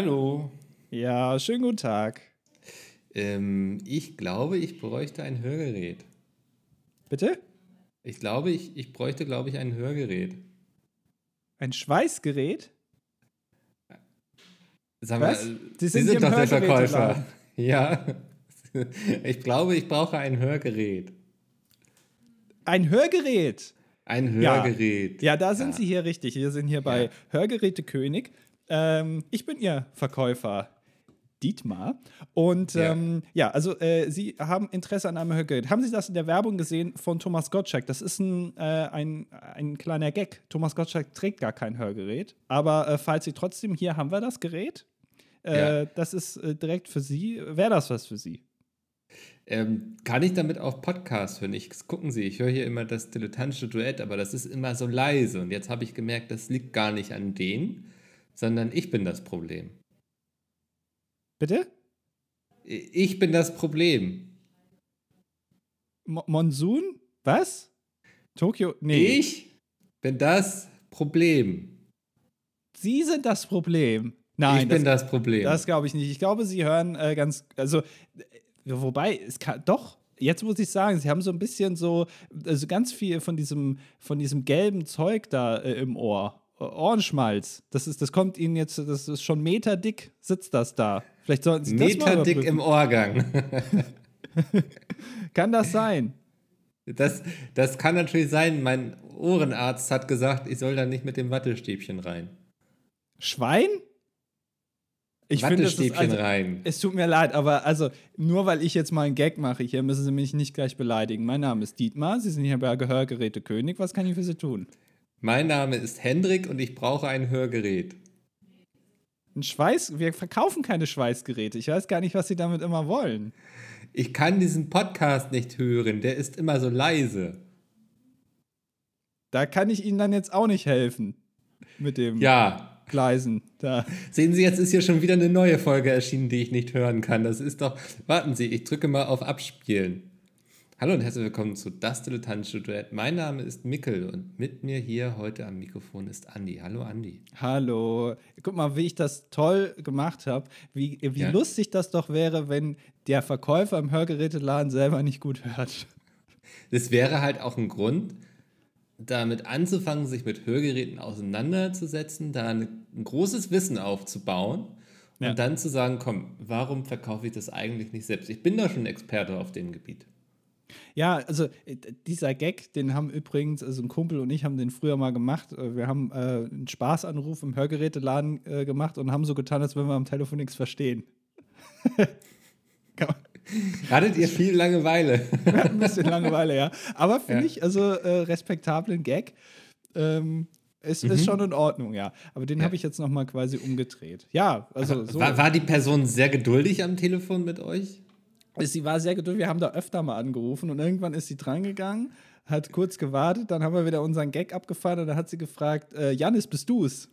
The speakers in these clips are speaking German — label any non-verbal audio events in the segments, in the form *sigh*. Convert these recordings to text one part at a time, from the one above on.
Hallo. Ja, schönen guten Tag. Ähm, ich glaube, ich bräuchte ein Hörgerät. Bitte? Ich glaube, ich, ich bräuchte, glaube ich, ein Hörgerät. Ein Schweißgerät? Sag Was? mal, Sie Sie sind sind, hier im doch der. Verkäufer. *laughs* Ja. Ich glaube, ich brauche ein Hörgerät. Ein Hörgerät? Ein Ja. Hörgerät. Ja, da sind Sie hier richtig. Wir sind hier bei Ja. Hörgeräte König. Ähm, ich bin Ihr Verkäufer. Dietmar. Und Ja. ähm, ja, also äh, Sie haben Interesse an einem Hörgerät. Haben Sie das in der Werbung gesehen von Thomas Gottschalk? Das ist ein, äh, ein, ein kleiner Gag. Thomas Gottschalk trägt gar kein Hörgerät. Aber äh, falls Sie trotzdem, hier haben wir das Gerät. Äh, Ja. Das ist äh, direkt für Sie. Wäre das was für Sie? Ähm, kann ich damit auch Podcast hören? Ich, gucken Sie, ich höre hier immer das dilettantische Duett, aber das ist immer so leise. Und jetzt habe ich gemerkt, das liegt gar nicht an denen, sondern ich bin das Problem. Bitte? Ich bin das Problem. Mo Monsun? Was? Tokio? Nee. Ich bin das Problem. Sie sind das Problem. Nein, ich bin das, Problem. das glaube ich nicht. Ich glaube, Sie hören äh, ganz, also, äh, wobei, es kann, doch, jetzt muss ich sagen, Sie haben so ein bisschen so, also ganz viel von diesem, von diesem gelben Zeug da äh, im Ohr. Ohrenschmalz. Das, ist, das kommt Ihnen jetzt, das ist schon meterdick, sitzt das da. Vielleicht sollten Sie das mal Meterdick im Ohrgang. *laughs* Kann das sein? Das, das kann natürlich sein. Mein Ohrenarzt hat gesagt, ich soll da nicht mit dem Wattestäbchen rein. Schwein? Ich finde, das Wattestäbchen also, rein. Es tut mir leid, aber also nur weil ich jetzt mal einen Gag mache, hier müssen Sie mich nicht gleich beleidigen. Mein Name ist Dietmar, Sie sind hier bei Gehörgeräte König. Was kann ich für Sie tun? Mein Name ist Hendrik und ich brauche ein Hörgerät. Ein Schweiß? Wir verkaufen keine Schweißgeräte. Ich weiß gar nicht, was Sie damit immer wollen. Ich kann diesen Podcast nicht hören, der ist immer so leise. Da kann ich Ihnen dann jetzt auch nicht helfen. Mit dem Ja, Gleisen. Da. sehen Sie, jetzt ist hier schon wieder eine neue Folge erschienen, die ich nicht hören kann. Das ist doch. Warten Sie, ich drücke mal auf Abspielen. Hallo und herzlich willkommen zu Das Dilettantische Duett. Mein Name ist Mickel und mit mir hier heute am Mikrofon ist Andi. Hallo Andi. Hallo. Guck mal, wie ich das toll gemacht habe. Wie, wie Ja. lustig das doch wäre, wenn der Verkäufer im Hörgeräteladen selber nicht gut hört. Das wäre halt auch ein Grund, damit anzufangen, sich mit Hörgeräten auseinanderzusetzen, da ein, großes Wissen aufzubauen und Ja. dann zu sagen, komm, warum verkaufe ich das eigentlich nicht selbst? Ich bin doch schon Experte auf dem Gebiet. Ja, also äh, dieser Gag, den haben übrigens, also ein Kumpel und ich haben den früher mal gemacht. Äh, Wir haben äh, einen Spaßanruf im Hörgeräteladen äh, gemacht und haben so getan, als wenn wir am Telefon nichts verstehen. *laughs* Hattet ihr viel Langeweile? *laughs* Wir hatten ein bisschen Langeweile, ja. Aber finde Ja. ich, also äh, respektablen Gag. Ähm, es ist schon in Ordnung, ja. Aber den Mhm. Ja. habe ich jetzt nochmal quasi umgedreht. Ja, also so. War, war die Person sehr geduldig am Telefon mit euch? Sie war sehr geduldig. Wir haben da öfter mal angerufen und irgendwann ist sie drangegangen, hat kurz gewartet, dann haben wir wieder unseren Gag abgefahren und dann hat sie gefragt: äh, Janis, bist du's?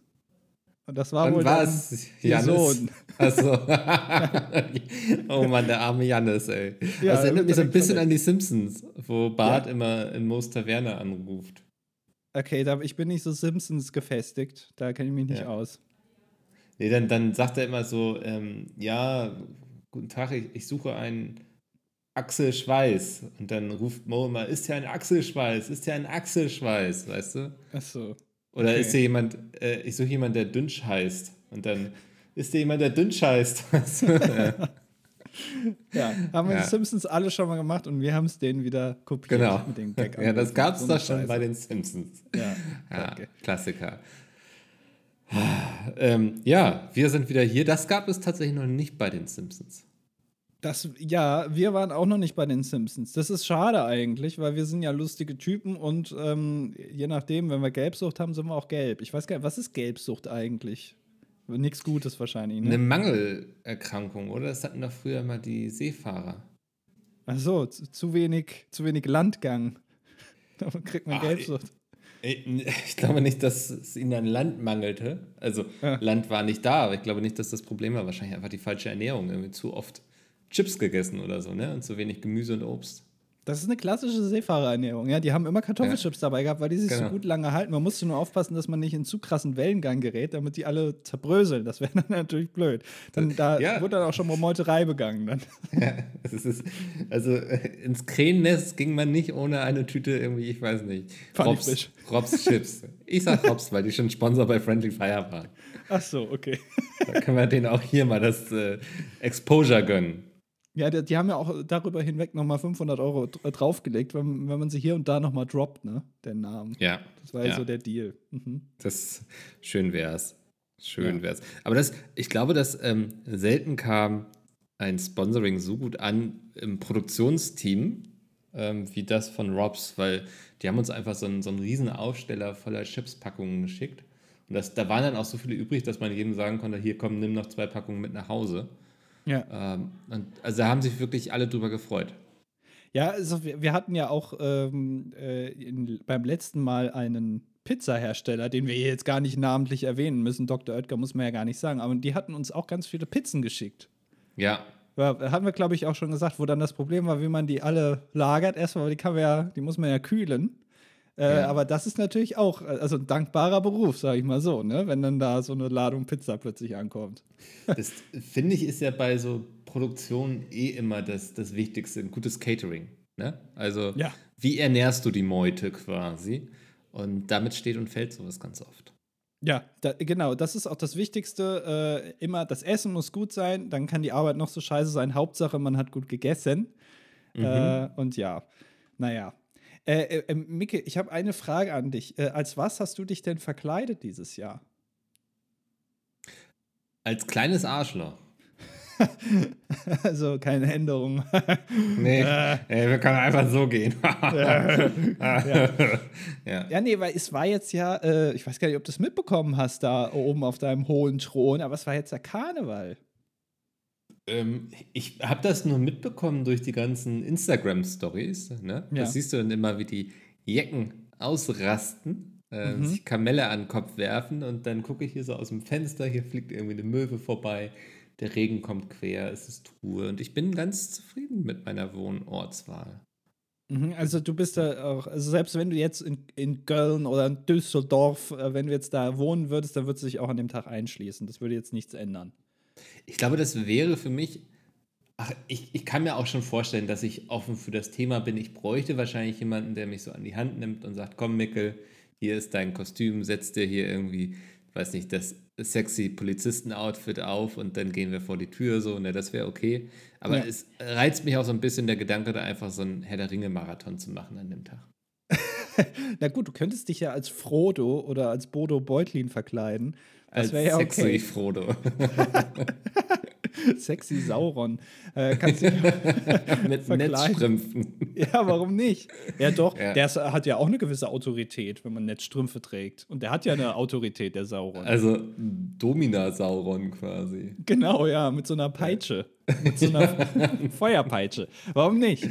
Und das war wohl dann es ihr Jannis? Sohn. *laughs* Achso. *laughs* oh Mann, der arme Jannis, ey. Ja, das erinnert mich so ein bisschen an die Simpsons, wo Bart immer in Moos Taverne anruft. Okay, da, ich bin nicht so Simpsons gefestigt. Da kenne ich mich nicht Ja. aus. Nee, dann, dann sagt er immer so, ähm, ja, guten Tag, ich, ich suche einen Axel Schweiß. Und dann ruft Mo immer, ist hier ein Axelschweiß, ist hier ein Axelschweiß, weißt du? Achso. Oder Okay. ist hier jemand, äh, ich suche jemanden, der Dünsch heißt. Und dann ist hier jemand, der Dünsch heißt. *laughs* Weißt du? ja, Ja, haben wir Ja. die Simpsons alle schon mal gemacht und wir haben es denen wieder kopiert genau. mit dem Gag. *laughs* Ja, das gab es So doch schon Scheiße. bei den Simpsons. Ja, Ja. Klassiker. Ähm, ja, wir sind wieder hier. Das gab es tatsächlich noch nicht bei den Simpsons. Das, ja, wir waren auch noch nicht bei den Simpsons. Das ist schade eigentlich, weil wir sind ja lustige Typen und ähm, je nachdem, wenn wir Gelbsucht haben, sind wir auch gelb. Ich weiß gar nicht, was ist Gelbsucht eigentlich? Nichts Gutes wahrscheinlich, Eine ne? Mangelerkrankung, oder? Das hatten doch früher mal die Seefahrer. Ach so, zu, zu wenig, zu wenig Landgang. *laughs* Da kriegt man Ah, Gelbsucht. *laughs* Ich glaube nicht, dass es ihnen an Land mangelte. Also Ja. Land war nicht da, aber ich glaube nicht, dass das Problem war. Wahrscheinlich einfach die falsche Ernährung. Irgendwie zu oft Chips gegessen oder so, ne? Und zu wenig Gemüse und Obst. Das ist eine klassische Seefahrerernährung. Ja, die haben immer Kartoffelchips ja. dabei gehabt, weil die sich genau. so gut lange halten. Man musste nur aufpassen, dass man nicht in zu krassen Wellengang gerät, damit die alle zerbröseln. Das wäre *laughs* dann natürlich blöd. Dann, da ja. wurde dann auch schon mal Meuterei begangen. Dann. *laughs* Ja, ist, also äh, ins Krähennest ging man nicht ohne eine Tüte irgendwie, ich weiß nicht, Robs, Robs Chips. Ich sag Robs, weil die schon Sponsor bei Friendly Fire waren. Ach so, okay. Da können wir denen auch hier mal das äh, Exposure gönnen. Ja, die, die, haben ja auch darüber hinweg nochmal 500 Euro äh, draufgelegt, wenn, wenn man sie hier und da nochmal droppt, ne? Den Namen. Ja. Das war ja, so der Deal. Mhm. Das schön wär's. Schön ja. wär's. Aber das, ich glaube, dass ähm, selten kam ein Sponsoring so gut an im Produktionsteam ähm, wie das von Robs, weil die haben uns einfach so einen, so einen riesen Aufsteller voller Chipspackungen geschickt. Und das, da waren dann auch so viele übrig, dass man jedem sagen konnte, hier komm, nimm noch zwei Packungen mit nach Hause. Ja. Ähm, und, also da haben sich wirklich alle drüber gefreut. Ja, also wir, hatten ja auch ähm, äh, in, beim letzten Mal einen Pizzahersteller, den wir jetzt gar nicht namentlich erwähnen müssen. Dr. Oetker muss man ja gar nicht sagen, aber die hatten uns auch ganz viele Pizzen geschickt. Ja. ja haben wir, glaube ich, auch schon gesagt, wo dann das Problem war, wie man die alle lagert. Erstmal, die, kann man ja, die muss man ja kühlen. Äh, ja. Aber das ist natürlich auch also ein dankbarer Beruf, sage ich mal so, ne? wenn dann da so eine Ladung Pizza plötzlich ankommt. *laughs* Das finde ich ist ja bei so Produktionen eh immer das, das Wichtigste, ein gutes Catering. Ne? Also ja. wie ernährst du die Meute quasi? Und damit steht und fällt sowas ganz oft. Ja, da, genau, das ist auch das Wichtigste. Äh, immer, das Essen muss gut sein, dann kann die Arbeit noch so scheiße sein. Hauptsache, man hat gut gegessen. Mhm. Äh, und ja, naja, äh, äh, äh, Micke, ich habe eine Frage an dich. Äh, als was hast du dich denn verkleidet dieses Jahr? Als kleines Arschloch. *laughs* also keine Änderung. nee, *laughs* äh, wir können einfach so gehen. *laughs* ja. ja. ja, nee, weil es war jetzt ja, äh, ich weiß gar nicht, ob du es mitbekommen hast, da oben auf deinem hohen Thron, aber es war jetzt der Karneval. Ähm, ich habe das nur mitbekommen durch die ganzen Instagram-Stories. Ne? Ja. Das siehst du dann immer, wie die Jecken ausrasten, äh, mhm. sich Kamelle an den Kopf werfen und dann gucke ich hier so aus dem Fenster, hier fliegt irgendwie eine Möwe vorbei, der Regen kommt quer, es ist Ruhe und ich bin ganz zufrieden mit meiner Wohnortswahl. Mhm, also du bist da auch, also selbst wenn du jetzt in, in Köln oder in Düsseldorf, äh, wenn du jetzt da wohnen würdest, dann würdest du dich auch an dem Tag einschließen. Das würde jetzt nichts ändern. Ich glaube, das wäre für mich. Ach, ich, ich kann mir auch schon vorstellen, dass ich offen für das Thema bin. Ich bräuchte wahrscheinlich jemanden, der mich so an die Hand nimmt und sagt: Komm, Mickel, hier ist dein Kostüm, setz dir hier irgendwie, weiß nicht, das sexy Polizisten-Outfit auf und dann gehen wir vor die Tür so. Ne, das wäre okay. Aber ja. es reizt mich auch so ein bisschen der Gedanke, da einfach so einen Herr der Ringe-Marathon zu machen an dem Tag. *laughs* Na gut, du könntest dich ja als Frodo oder als Bodo Beutlin verkleiden das wäre ja sexy okay. Frodo. *laughs* sexy Sauron. Äh, kannst du *laughs* Mit Netzstrümpfen. Ja, warum nicht? Ja, doch. Ja. Der hat ja auch eine gewisse Autorität, wenn man Netzstrümpfe trägt. Und der hat ja eine Autorität, der Sauron. Also Domina-Sauron quasi. Genau, ja, mit so einer Peitsche. Mit so einer *laughs* Feuerpeitsche. Warum nicht?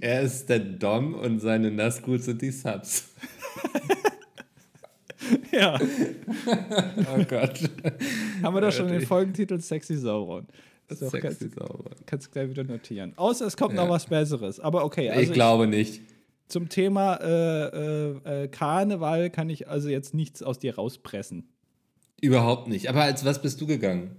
Er ist der Dom und seine Nazgul sind die Subs. *laughs* ja. *laughs* oh Gott. Haben wir doch schon den Folgentitel Sexy Sauron. So, Sexy kannst, Sauron. Kannst du gleich wieder notieren. Außer es kommt ja. noch was Besseres. Aber okay. Also ich glaube ich, nicht. Zum Thema äh, äh, äh, Karneval kann ich also jetzt nichts aus dir rauspressen. Überhaupt nicht. Aber als was bist du gegangen?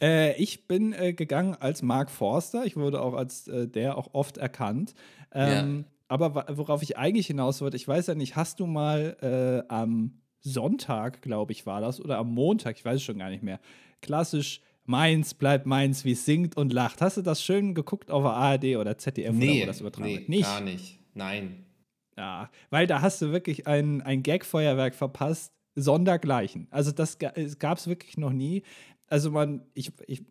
Äh, ich bin äh, gegangen als Mark Forster. Ich wurde auch als äh, der auch oft erkannt. Ähm, ja. Aber worauf ich eigentlich hinaus wollte, ich weiß ja nicht, hast du mal am Sonntag, glaube ich, war das, oder am Montag, ich weiß es schon gar nicht mehr. Klassisch Meins bleibt meins, wie es singt und lacht. Hast du das schön geguckt auf der ARD oder ZDF nee, oder wo das übertragen nee, Nicht? gar nicht. Nein. Ja, weil da hast du wirklich ein, ein Gag-Feuerwerk verpasst, sondergleichen. Also das gab es wirklich noch nie. Also man, ich, ich,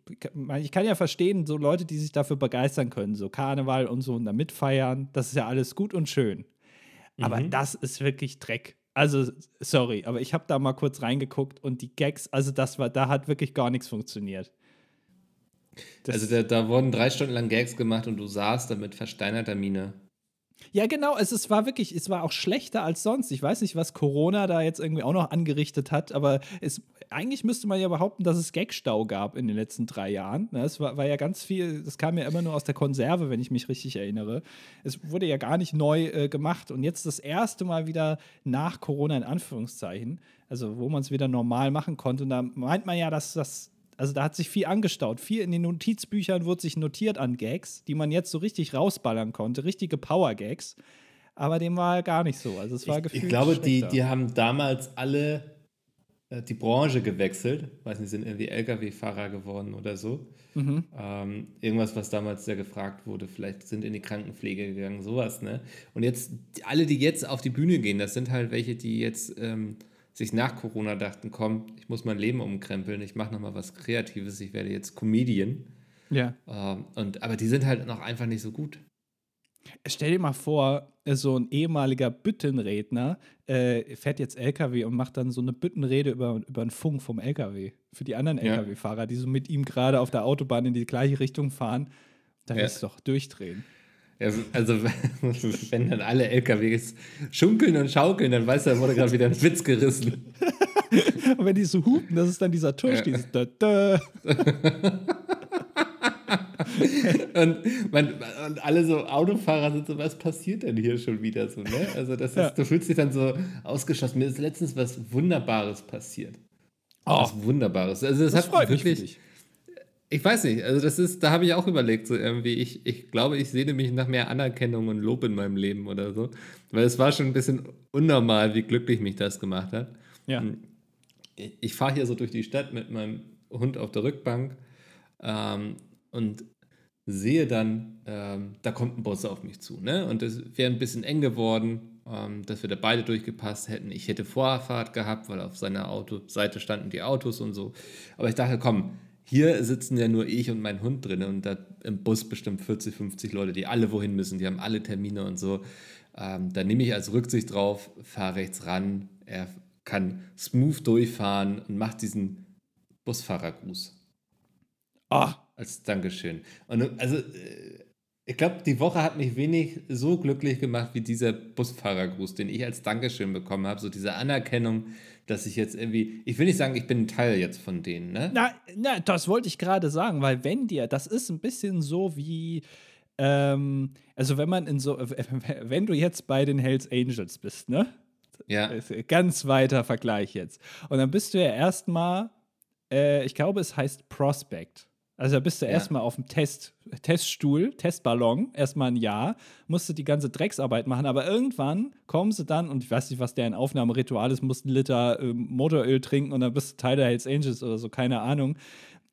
ich kann ja verstehen, so Leute, die sich dafür begeistern können, so Karneval und so und da mitfeiern, das ist ja alles gut und schön. Aber mhm. das ist wirklich Dreck. Also, sorry, aber ich habe da mal kurz reingeguckt und die Gags, also das war, da hat wirklich gar nichts funktioniert. Das also da, da, wurden drei Stunden lang Gags gemacht und du saßt da mit versteinerter Miene. Ja, genau. Es, es war wirklich, es war auch schlechter als sonst. Ich weiß nicht, was Corona da jetzt irgendwie auch noch angerichtet hat, aber es, eigentlich müsste man ja behaupten, dass es Gagstau gab in den letzten drei Jahren. Es war, war ja ganz viel, das kam ja immer nur aus der Konserve, wenn ich mich richtig erinnere. Es wurde ja gar nicht neu äh, gemacht und jetzt das erste Mal wieder nach Corona in Anführungszeichen, also wo man es wieder normal machen konnte. Und da meint man ja, dass das also da hat sich viel angestaut. Viel in den Notizbüchern wurde sich notiert an Gags, die man jetzt so richtig rausballern konnte. Richtige Power-Gags. Aber dem war gar nicht so. Also es war ich, gefühlt ich glaube, die, die haben damals alle äh, die Branche gewechselt. Weiß nicht, sind irgendwie Lkw-Fahrer geworden oder so. Mhm. Ähm, irgendwas, was damals sehr gefragt wurde. Vielleicht sind in die Krankenpflege gegangen, sowas, ne? Und jetzt, alle, die jetzt auf die Bühne gehen, das sind halt welche, die jetzt ähm, sich nach Corona dachten, komm, ich muss mein Leben umkrempeln, ich mache nochmal was Kreatives, ich werde jetzt Comedian. Ja. Ähm, und, aber die sind halt noch einfach nicht so gut. Stell dir mal vor, so ein ehemaliger Büttenredner äh, fährt jetzt LKW und macht dann so eine Büttenrede über, über einen Funk vom LKW. Für die anderen ja. LKW-Fahrer, die so mit ihm gerade auf der Autobahn in die gleiche Richtung fahren. Da ja. ist doch durchdrehen. Also, *laughs* wenn dann alle LKWs schunkeln und schaukeln, dann weiß er, da wurde gerade wieder ein Witz gerissen. und wenn die so hupen, das ist dann dieser Tusch, dieses da, da. *laughs* und, man, und alle so Autofahrer sind so, was passiert denn hier schon wieder so, ne? Also das ist, ja. du fühlst dich dann so ausgeschlossen. Mir ist letztens was Wunderbares passiert. Oh. Was Wunderbares. Also das, das hat wirklich ich weiß nicht, also das ist, da habe ich auch überlegt, so irgendwie, ich, ich glaube, ich sehne mich nach mehr Anerkennung und Lob in meinem Leben oder so. Weil es war schon ein bisschen unnormal, wie glücklich mich das gemacht hat. Ja. Ich, ich fahre hier so durch die Stadt mit meinem Hund auf der Rückbank ähm, und sehe dann, ähm, da kommt ein Bus auf mich zu. Ne? Und es wäre ein bisschen eng geworden, ähm, dass wir da beide durchgepasst hätten. Ich hätte Vorfahrt gehabt, weil auf seiner Autoseite standen die Autos und so. Aber ich dachte, komm, hier sitzen ja nur ich und mein Hund drin und da im Bus bestimmt 40, 50 Leute, die alle wohin müssen, die haben alle Termine und so. Ähm, da nehme ich als Rücksicht drauf, fahre rechts ran, er kann smooth durchfahren und macht diesen Busfahrergruß. Ah. Als Dankeschön. Und also, äh, ich glaube, die Woche hat mich wenig so glücklich gemacht wie dieser Busfahrergruß, den ich als Dankeschön bekommen habe. So diese Anerkennung, dass ich jetzt irgendwie, ich will nicht sagen, ich bin ein Teil jetzt von denen, ne? Na, na das wollte ich gerade sagen, weil wenn dir, das ist ein bisschen so wie, ähm, also wenn man in so, wenn du jetzt bei den Hells Angels bist, ne? Ja. Ganz weiter Vergleich jetzt. Und dann bist du ja erstmal, äh, ich glaube, es heißt Prospect. Also da bist du ja. erstmal auf dem Test, Teststuhl, Testballon, erstmal ein Jahr, musst du die ganze Drecksarbeit machen, aber irgendwann kommen sie dann, und ich weiß nicht, was deren Aufnahmeritual ist, musst einen Liter äh, Motoröl trinken und dann bist du Teil der Hells Angels oder so, keine Ahnung.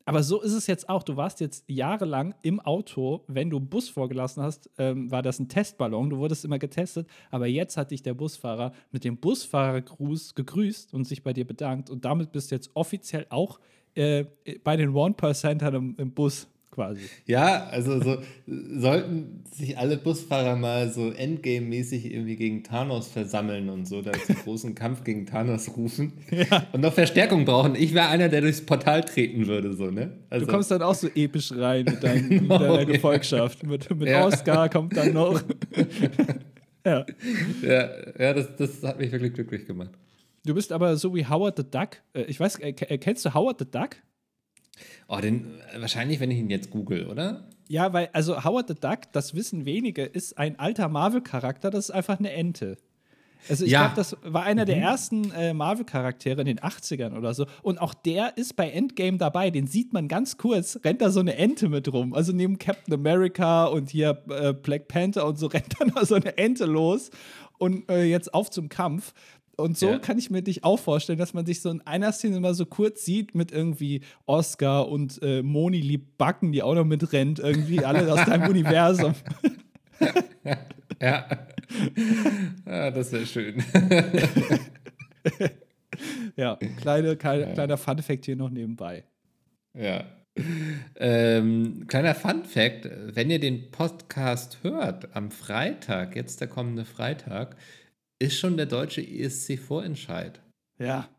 Aber so ist es jetzt auch. Du warst jetzt jahrelang im Auto, wenn du Bus vorgelassen hast, ähm, war das ein Testballon. Du wurdest immer getestet. Aber jetzt hat dich der Busfahrer mit dem Busfahrergruß gegrüßt und sich bei dir bedankt. Und damit bist du jetzt offiziell auch äh, bei den One-Percentern im, im Bus quasi. Ja, also so sollten sich alle Busfahrer mal so Endgame-mäßig irgendwie gegen Thanos versammeln und so, da zum großen *laughs* Kampf gegen Thanos rufen ja. und noch Verstärkung brauchen. Ich wäre einer, der durchs Portal treten würde, so, ne? Also. Du kommst dann auch so episch rein mit, dein, genau, *laughs* mit deiner Gefolgschaft. Mit, mit ja. Oscar kommt dann noch. *laughs* ja. Ja, ja das, das hat mich wirklich glücklich gemacht. Du bist aber so wie Howard the Duck. Äh, ich weiß, äh, äh, kennst du Howard the Duck? Oh, den, wahrscheinlich, wenn ich ihn jetzt google, oder? Ja, weil, also Howard the Duck, das wissen wenige, ist ein alter Marvel-Charakter, das ist einfach eine Ente. Also ich ja. glaube, das war einer der mhm. ersten äh, Marvel-Charaktere in den 80ern oder so. Und auch der ist bei Endgame dabei. Den sieht man ganz kurz, rennt da so eine Ente mit rum. Also neben Captain America und hier äh, Black Panther und so *laughs* rennt da noch so eine Ente los. Und äh, jetzt auf zum Kampf. Und so ja. kann ich mir dich auch vorstellen, dass man sich so in einer Szene mal so kurz sieht mit irgendwie Oscar und äh, Moni lieb Backen, die auch noch mitrennt, irgendwie alle aus deinem *laughs* Universum. ja. ja, das wäre schön. *laughs* ja, kleine, kleine, kleiner Fun-Fact hier noch nebenbei. Ja. Ähm, kleiner Fun-Fact: Wenn ihr den Podcast hört am Freitag, jetzt der kommende Freitag, ist schon der deutsche ESC-Vorentscheid. Ja.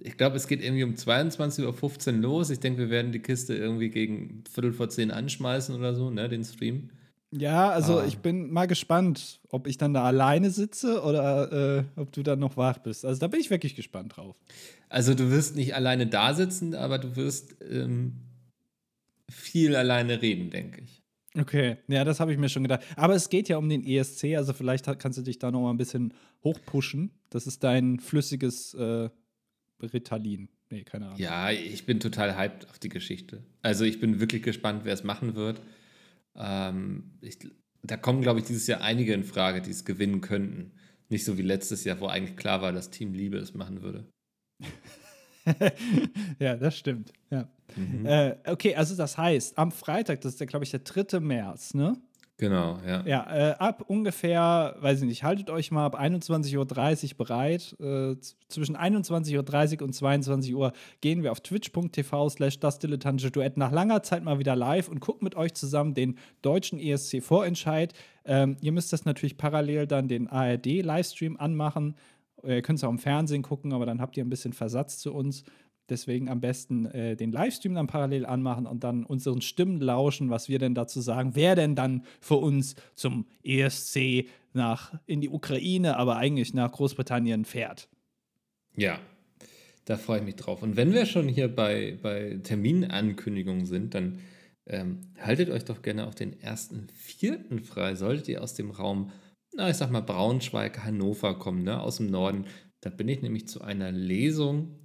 Ich glaube, es geht irgendwie um 22.15 Uhr los. Ich denke, wir werden die Kiste irgendwie gegen Viertel vor zehn anschmeißen oder so, ne, den Stream. Ja, also Ah. ich bin mal gespannt, ob ich dann da alleine sitze oder äh, ob du dann noch wach bist. Also da bin ich wirklich gespannt drauf. Also du wirst nicht alleine da sitzen, aber du wirst ähm, viel alleine reden, denke ich. Okay, ja, das habe ich mir schon gedacht. Aber es geht ja um den ESC, also vielleicht kannst du dich da noch mal ein bisschen hochpushen. Das ist dein flüssiges äh, Ritalin. Nee, keine Ahnung. Ja, ich bin total hyped auf die Geschichte. Also ich bin wirklich gespannt, wer es machen wird. Ähm, ich, da kommen, glaube ich, dieses Jahr einige in Frage, die es gewinnen könnten. Nicht so wie letztes Jahr, wo eigentlich klar war, dass Team Liebe es machen würde. *laughs* ja, das stimmt. Ja. Mhm. Äh, okay, also das heißt, am Freitag, das ist ja, glaube ich, der 3. März, ne? Genau, ja. Ja, äh, ab ungefähr, weiß ich nicht, haltet euch mal ab 21.30 Uhr bereit. Äh, zwischen 21.30 Uhr und 22 Uhr gehen wir auf twitch.tv slash das dilettantische Duett nach langer Zeit mal wieder live und gucken mit euch zusammen den deutschen ESC-Vorentscheid. Ähm, ihr müsst das natürlich parallel dann den ARD-Livestream anmachen. Ihr könnt es auch im Fernsehen gucken, aber dann habt ihr ein bisschen Versatz zu uns. Deswegen am besten äh, den Livestream dann parallel anmachen und dann unseren Stimmen lauschen, was wir denn dazu sagen, wer denn dann für uns zum ESC nach in die Ukraine, aber eigentlich nach Großbritannien fährt. Ja, da freue ich mich drauf. Und wenn wir schon hier bei, bei Terminankündigungen sind, dann ähm, haltet euch doch gerne auch den ersten Vierten frei. Solltet ihr aus dem Raum, na, ich sag mal Braunschweig, Hannover kommen, ne, aus dem Norden. Da bin ich nämlich zu einer Lesung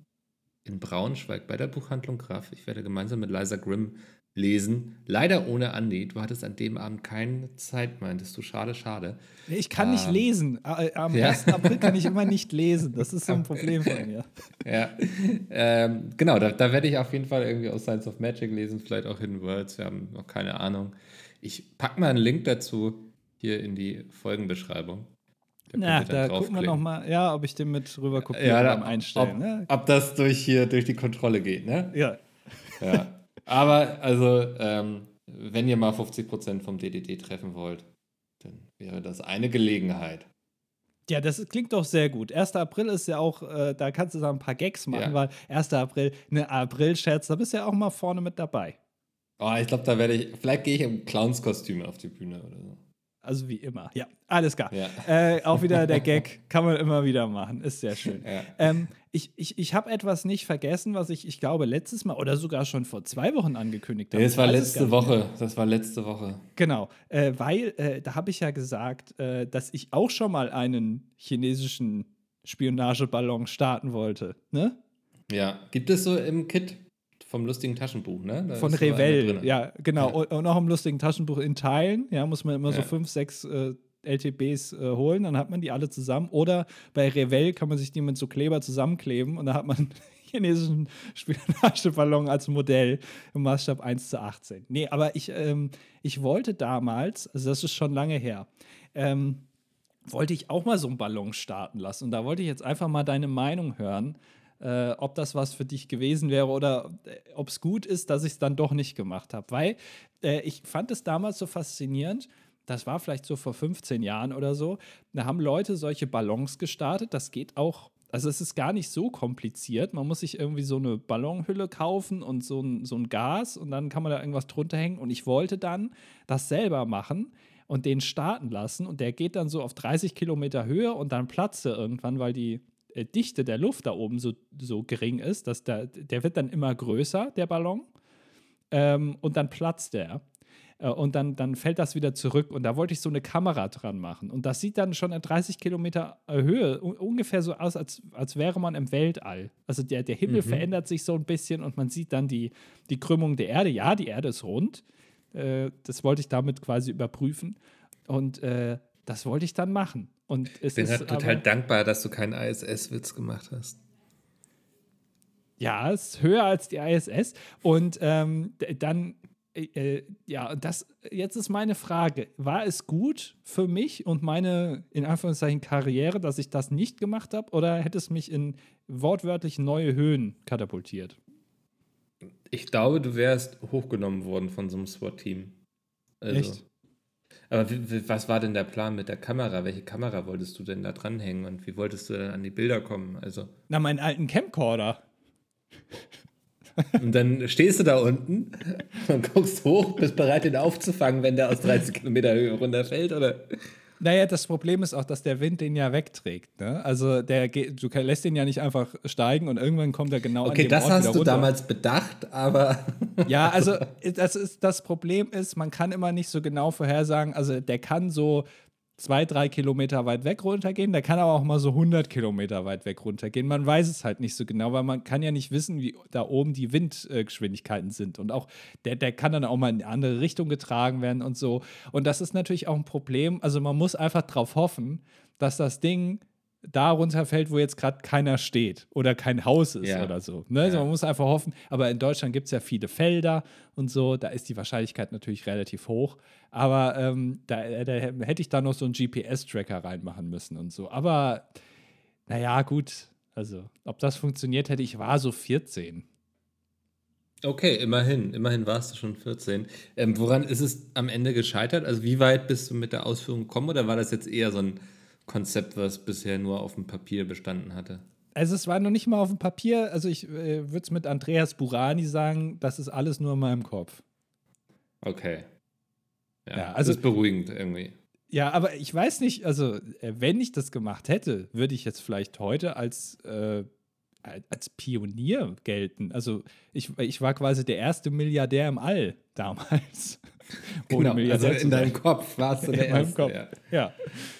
in Braunschweig bei der Buchhandlung Graf. Ich werde gemeinsam mit Liza Grimm lesen. Leider ohne Andi. Du hattest an dem Abend keine Zeit, meintest du. Schade, schade. Ich kann nicht Ähm, lesen. Äh, Am ja. 1. April kann ich immer nicht *laughs* lesen. Das ist so ein Problem von mir. *laughs* Ja, ähm, genau, da, da werde ich auf jeden Fall irgendwie aus Science of Magic lesen, vielleicht auch Hidden Worlds, wir haben noch keine Ahnung. Ich packe mal einen Link dazu hier in die Folgenbeschreibung. Na, dann da gucken wir draufklicken. noch mal, ja, ob ich den mit rüber kopiere ja, beim Einstellen. ob, ne? ob das durch hier durch die Kontrolle geht, ne? Ja. Ja. Aber also, ähm, wenn ihr mal 50% vom DDD treffen wollt, dann wäre das eine Gelegenheit. Ja, das klingt doch sehr gut. 1. April ist ja auch, äh, da kannst du da ein paar Gags machen, Ja. weil 1. April, ne April-Scherz, da bist du ja auch mal vorne mit dabei. Oh, ich glaube, da werde ich, vielleicht gehe ich im Clownskostüm auf die Bühne oder so. Also wie immer. Ja, alles klar. Ja. Äh, auch wieder der *laughs* Gag, kann man immer wieder machen. Ist sehr schön. Ja. Ähm, ich ich, ich habe etwas nicht vergessen, was ich, ich glaube, letztes Mal oder sogar schon vor zwei Wochen angekündigt habe. Nee, das war letzte. Woche. Das war letzte Woche. Genau, äh, weil äh, da habe ich ja gesagt, äh, dass ich auch schon mal einen chinesischen Spionageballon starten wollte. Ne? Ja. Gibt es so im Kit vom lustigen Taschenbuch, ne? Da Von so Revell, ja, genau. Ja. *laughs* Und, und auch im lustigen Taschenbuch in Teilen, ja, muss man immer so Ja. fünf, sechs äh, LTBs äh, holen, dann hat man die alle zusammen. Oder bei Revell kann man sich die mit so Kleber zusammenkleben und da hat man einen *laughs* chinesischen Spionageballon als Modell im Maßstab 1 zu 18. Nee, aber ich, ähm, ich wollte damals, also das ist schon lange her, ähm, wollte ich auch mal so einen Ballon starten lassen. Und da wollte ich jetzt einfach mal deine Meinung hören, äh, ob das was für dich gewesen wäre oder äh, ob es gut ist, dass ich es dann doch nicht gemacht habe. Weil äh, ich fand es damals so faszinierend. Das war vielleicht so vor 15 Jahren oder so. Da haben Leute solche Ballons gestartet. Das geht auch. Also es ist gar nicht so kompliziert. Man muss sich irgendwie so eine Ballonhülle kaufen und so ein, so ein Gas und dann kann man da irgendwas drunter hängen. Und ich wollte dann das selber machen und den starten lassen. Und der geht dann so auf 30 Kilometer Höhe und dann platzt er irgendwann, weil die Dichte der Luft da oben so, so gering ist, dass der, der wird dann immer größer, der Ballon. Ähm, und dann platzt der. Äh, Und dann, dann fällt das wieder zurück. Und da wollte ich so eine Kamera dran machen. Und das sieht dann schon an 30 Kilometer äh, Höhe un ungefähr so aus, als, als wäre man im Weltall. Also der, der Himmel verändert sich so ein bisschen und man sieht dann die, die Krümmung der Erde. Ja, die Erde ist rund. Äh, das wollte ich damit quasi überprüfen. Und äh, das wollte ich dann machen. Und es Ich bin ist halt total aber- dankbar, dass du keinen ISS-Witz gemacht hast. Ja, es ist höher als die ISS. Und ähm, dann, äh, äh, ja, das, jetzt ist meine Frage: War es gut für mich und meine, in Anführungszeichen, Karriere, dass ich das nicht gemacht habe? Oder hätte es mich in wortwörtlich neue Höhen katapultiert? Ich glaube, du wärst hochgenommen worden von so einem SWAT-Team. Also, Echt? Aber was war denn der Plan mit der Kamera? Welche Kamera wolltest du denn da dranhängen und wie wolltest du denn an die Bilder kommen? Also, Na, meinen alten Camcorder. Und dann stehst du da unten und guckst hoch, bist bereit, den aufzufangen, wenn der aus 30 Kilometer Höhe runterfällt, oder? Naja, das Problem ist auch, dass der Wind den ja wegträgt. Ne? Also der geht, du lässt den ja nicht einfach steigen und irgendwann kommt er genau okay, an das Ort hast wieder du runter. damals bedacht, aber *laughs* Ja, also das, ist, das Problem ist, man kann immer nicht so genau vorhersagen. Also der kann so zwei, drei Kilometer weit weg runtergehen, der kann aber auch mal so 100 Kilometer weit weg runtergehen. Man weiß es halt nicht so genau, weil man kann ja nicht wissen, wie da oben die Windgeschwindigkeiten sind. Und auch der, der kann dann auch mal in eine andere Richtung getragen werden und so. Und das ist natürlich auch ein Problem. Also man muss einfach darauf hoffen, dass das Ding da runterfällt, wo jetzt gerade keiner steht oder kein Haus ist Ja. oder so. Ne? Also Ja. man muss einfach hoffen, aber in Deutschland gibt es ja viele Felder und so, da ist die Wahrscheinlichkeit natürlich relativ hoch. Aber ähm, da, da hätte ich da noch so einen GPS-Tracker reinmachen müssen und so. Aber naja, gut. Also, ob das funktioniert hätte, ich war so 14. okay, immerhin, immerhin warst du schon 14. Ähm, woran ist es am Ende gescheitert? Also wie weit bist du mit der Ausführung gekommen oder war das jetzt eher so ein Konzept, was bisher nur auf dem Papier bestanden hatte? Also es war noch nicht mal auf dem Papier. Also ich äh, würde es mit Andreas Burani sagen, das ist alles nur in meinem Kopf. Okay. Ja, Ja, also das ist beruhigend irgendwie. Ja, aber ich weiß nicht, also äh, wenn ich das gemacht hätte, würde ich jetzt vielleicht heute als, äh, als Pionier gelten. Also ich, ich war quasi der erste Milliardär im All damals. *laughs* Genau, also in deinem. Kopf warst du der In meinem Erste. Kopf. Ja. Ja.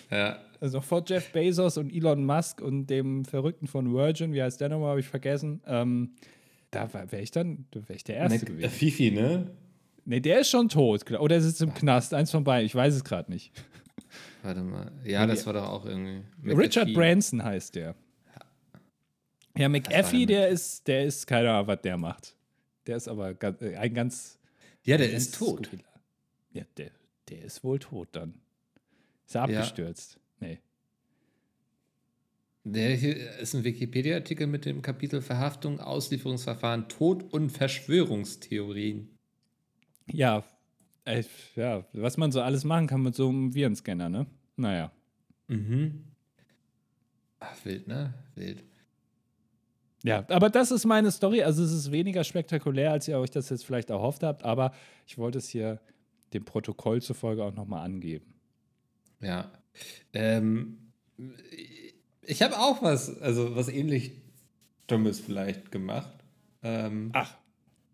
Ja. Also vor Jeff Bezos und Elon Musk und dem Verrückten von Virgin, wie heißt der nochmal, habe ich vergessen. Ähm, da wäre ich dann, da wäre ich der Erste Ne, gewesen. Fifi, ne? Nee, der ist schon tot. Oder er sitzt im Knast, eins von beiden, ich weiß es gerade nicht. Warte mal. Ja, das war doch auch irgendwie. Richard McAfee. Branson heißt der. Ja, McAfee, der der ist, der ist, keine Ahnung, was der macht. Der ist aber äh, ein ganz. Ja, der ist tot. skurriler. Ja, der, der ist wohl tot dann. Ist er Ja. Nee. Der hier ist ein Wikipedia-Artikel mit dem Kapitel Verhaftung, Auslieferungsverfahren, Tod und Verschwörungstheorien. Ja, äh, ja, was man so alles machen kann mit so einem Virenscanner, ne? Naja. Mhm. Ach, wild, ne? Wild. Ja, aber das ist meine Story. Also es ist weniger spektakulär, als ihr euch das jetzt vielleicht erhofft habt, aber ich wollte es hier dem Protokoll zufolge auch nochmal angeben. Ja. Ähm, ich habe auch was, also was ähnlich Dummes vielleicht gemacht. Ähm, Ach.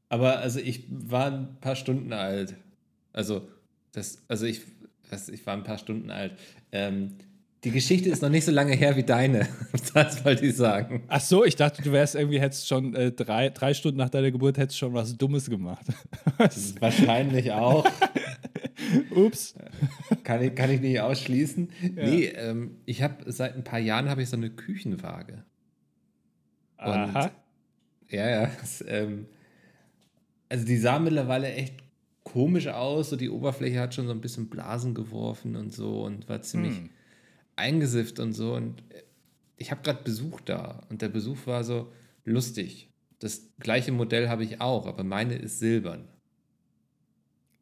Aber also ich war ein paar Stunden alt. Also, das, also ich, was, ich war ein paar Stunden alt. Ähm, die Geschichte ist noch nicht so lange her wie deine. *laughs* Das wollte ich sagen. Ach so, ich dachte, du wärst irgendwie, hättest schon äh, drei, drei Stunden nach deiner Geburt hättest schon was Dummes gemacht. *laughs* Wahrscheinlich auch. *laughs* *laughs* Ups. Kann ich, kann ich nicht ausschließen. Nee, ähm, ich habe seit ein paar Jahren habe ich so eine Küchenwaage. Aha. Ja, ja. Das, ähm, also die sah mittlerweile echt komisch aus. So die Oberfläche hat schon so ein bisschen Blasen geworfen und so und war ziemlich Hm. eingesifft und so. Und äh, ich habe gerade Besuch da und der Besuch war so lustig. Das gleiche Modell habe ich auch, aber meine ist silbern.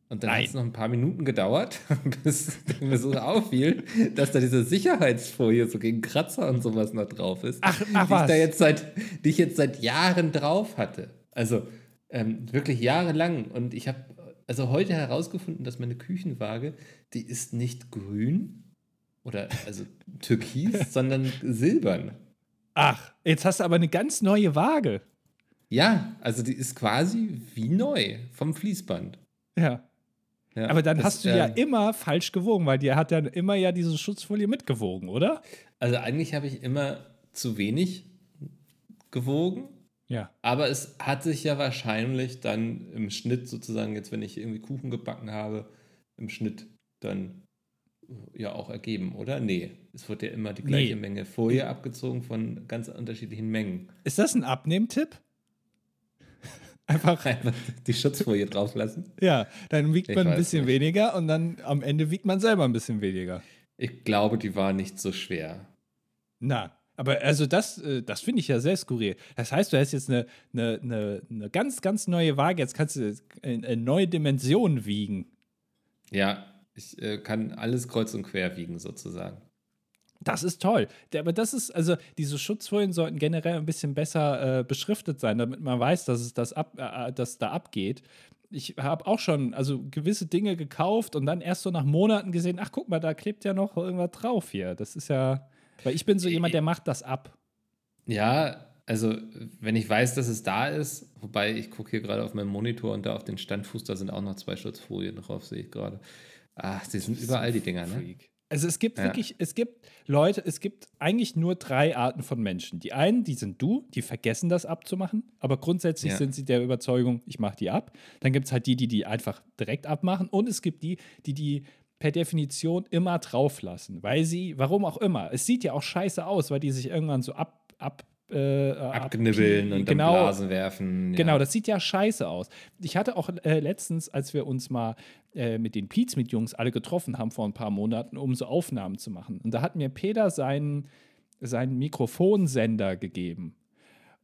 Und dann hat es noch ein paar Minuten gedauert, *laughs* bis mir so auffiel, dass da diese Sicherheitsfolie so gegen Kratzer und sowas noch drauf ist. Ach- ach die ich was. da jetzt seit, die ich jetzt seit Jahren drauf hatte. Also ähm, wirklich jahrelang. Und ich habe also heute herausgefunden, dass meine Küchenwaage, die ist nicht grün oder also türkis, *laughs* sondern silbern. Ach, jetzt hast du aber eine ganz neue Waage. Ja, also die ist quasi wie neu vom Fließband. Ja. Ja, Aber dann das, hast du ja ähm, immer falsch gewogen, weil dir hat dann immer ja diese Schutzfolie mitgewogen, oder? Also eigentlich habe ich immer zu wenig gewogen, Ja. aber es hat sich ja wahrscheinlich dann im Schnitt sozusagen, jetzt wenn ich irgendwie Kuchen gebacken habe, im Schnitt dann äh, ja auch ergeben, oder? Nee, es wird ja immer die gleiche Nee. Menge Folie abgezogen von ganz unterschiedlichen Mengen. Ist das ein Abnehmtipp? Einfach, *laughs* Einfach die Schutzfolie drauflassen. ja, dann wiegt Ich man ein bisschen nicht. weniger und dann am Ende wiegt man selber ein bisschen weniger. Ich glaube, die war nicht so schwer. Na, aber also das, äh, das finde ich ja sehr skurril. Das heißt, du hast jetzt eine, eine, eine, eine ganz, ganz neue Waage. Jetzt kannst du in, in neue Dimensionen wiegen. Ja, ich äh, kann alles kreuz und quer wiegen sozusagen. Das ist toll. Aber das ist, also diese Schutzfolien sollten generell ein bisschen besser äh, beschriftet sein, damit man weiß, dass es das ab, äh, das da abgeht. Ich habe auch schon also gewisse Dinge gekauft und dann erst so nach Monaten gesehen, ach guck mal, da klebt ja noch irgendwas drauf hier. Das ist ja, weil ich bin so jemand, der macht das ab. Ja, also wenn ich weiß, dass es da ist, wobei ich gucke hier gerade auf meinem Monitor und da auf den Standfuß, da sind auch noch zwei Schutzfolien drauf, sehe ich gerade. Ach, die sind überall die Dinger, ne? Freak. Also es gibt Ja. wirklich, es gibt Leute, es gibt eigentlich nur drei Arten von Menschen. Die einen, die sind du, die vergessen das abzumachen, aber grundsätzlich Ja. sind sie der Überzeugung, ich mache die ab. Dann gibt es halt die, die die einfach direkt abmachen und es gibt die, die die per Definition immer drauf lassen, weil sie, warum auch immer, es sieht ja auch scheiße aus, weil die sich irgendwann so ab, ab äh, Abknibbeln abpie- und genau, dann Blasen werfen. ja. Genau, das sieht ja scheiße aus. Ich hatte auch äh, letztens, als wir uns mal äh, mit den Pete's mit Jungs alle getroffen haben vor ein paar Monaten, um so Aufnahmen zu machen. Und da hat mir Peter seinen, seinen Mikrofonsender gegeben.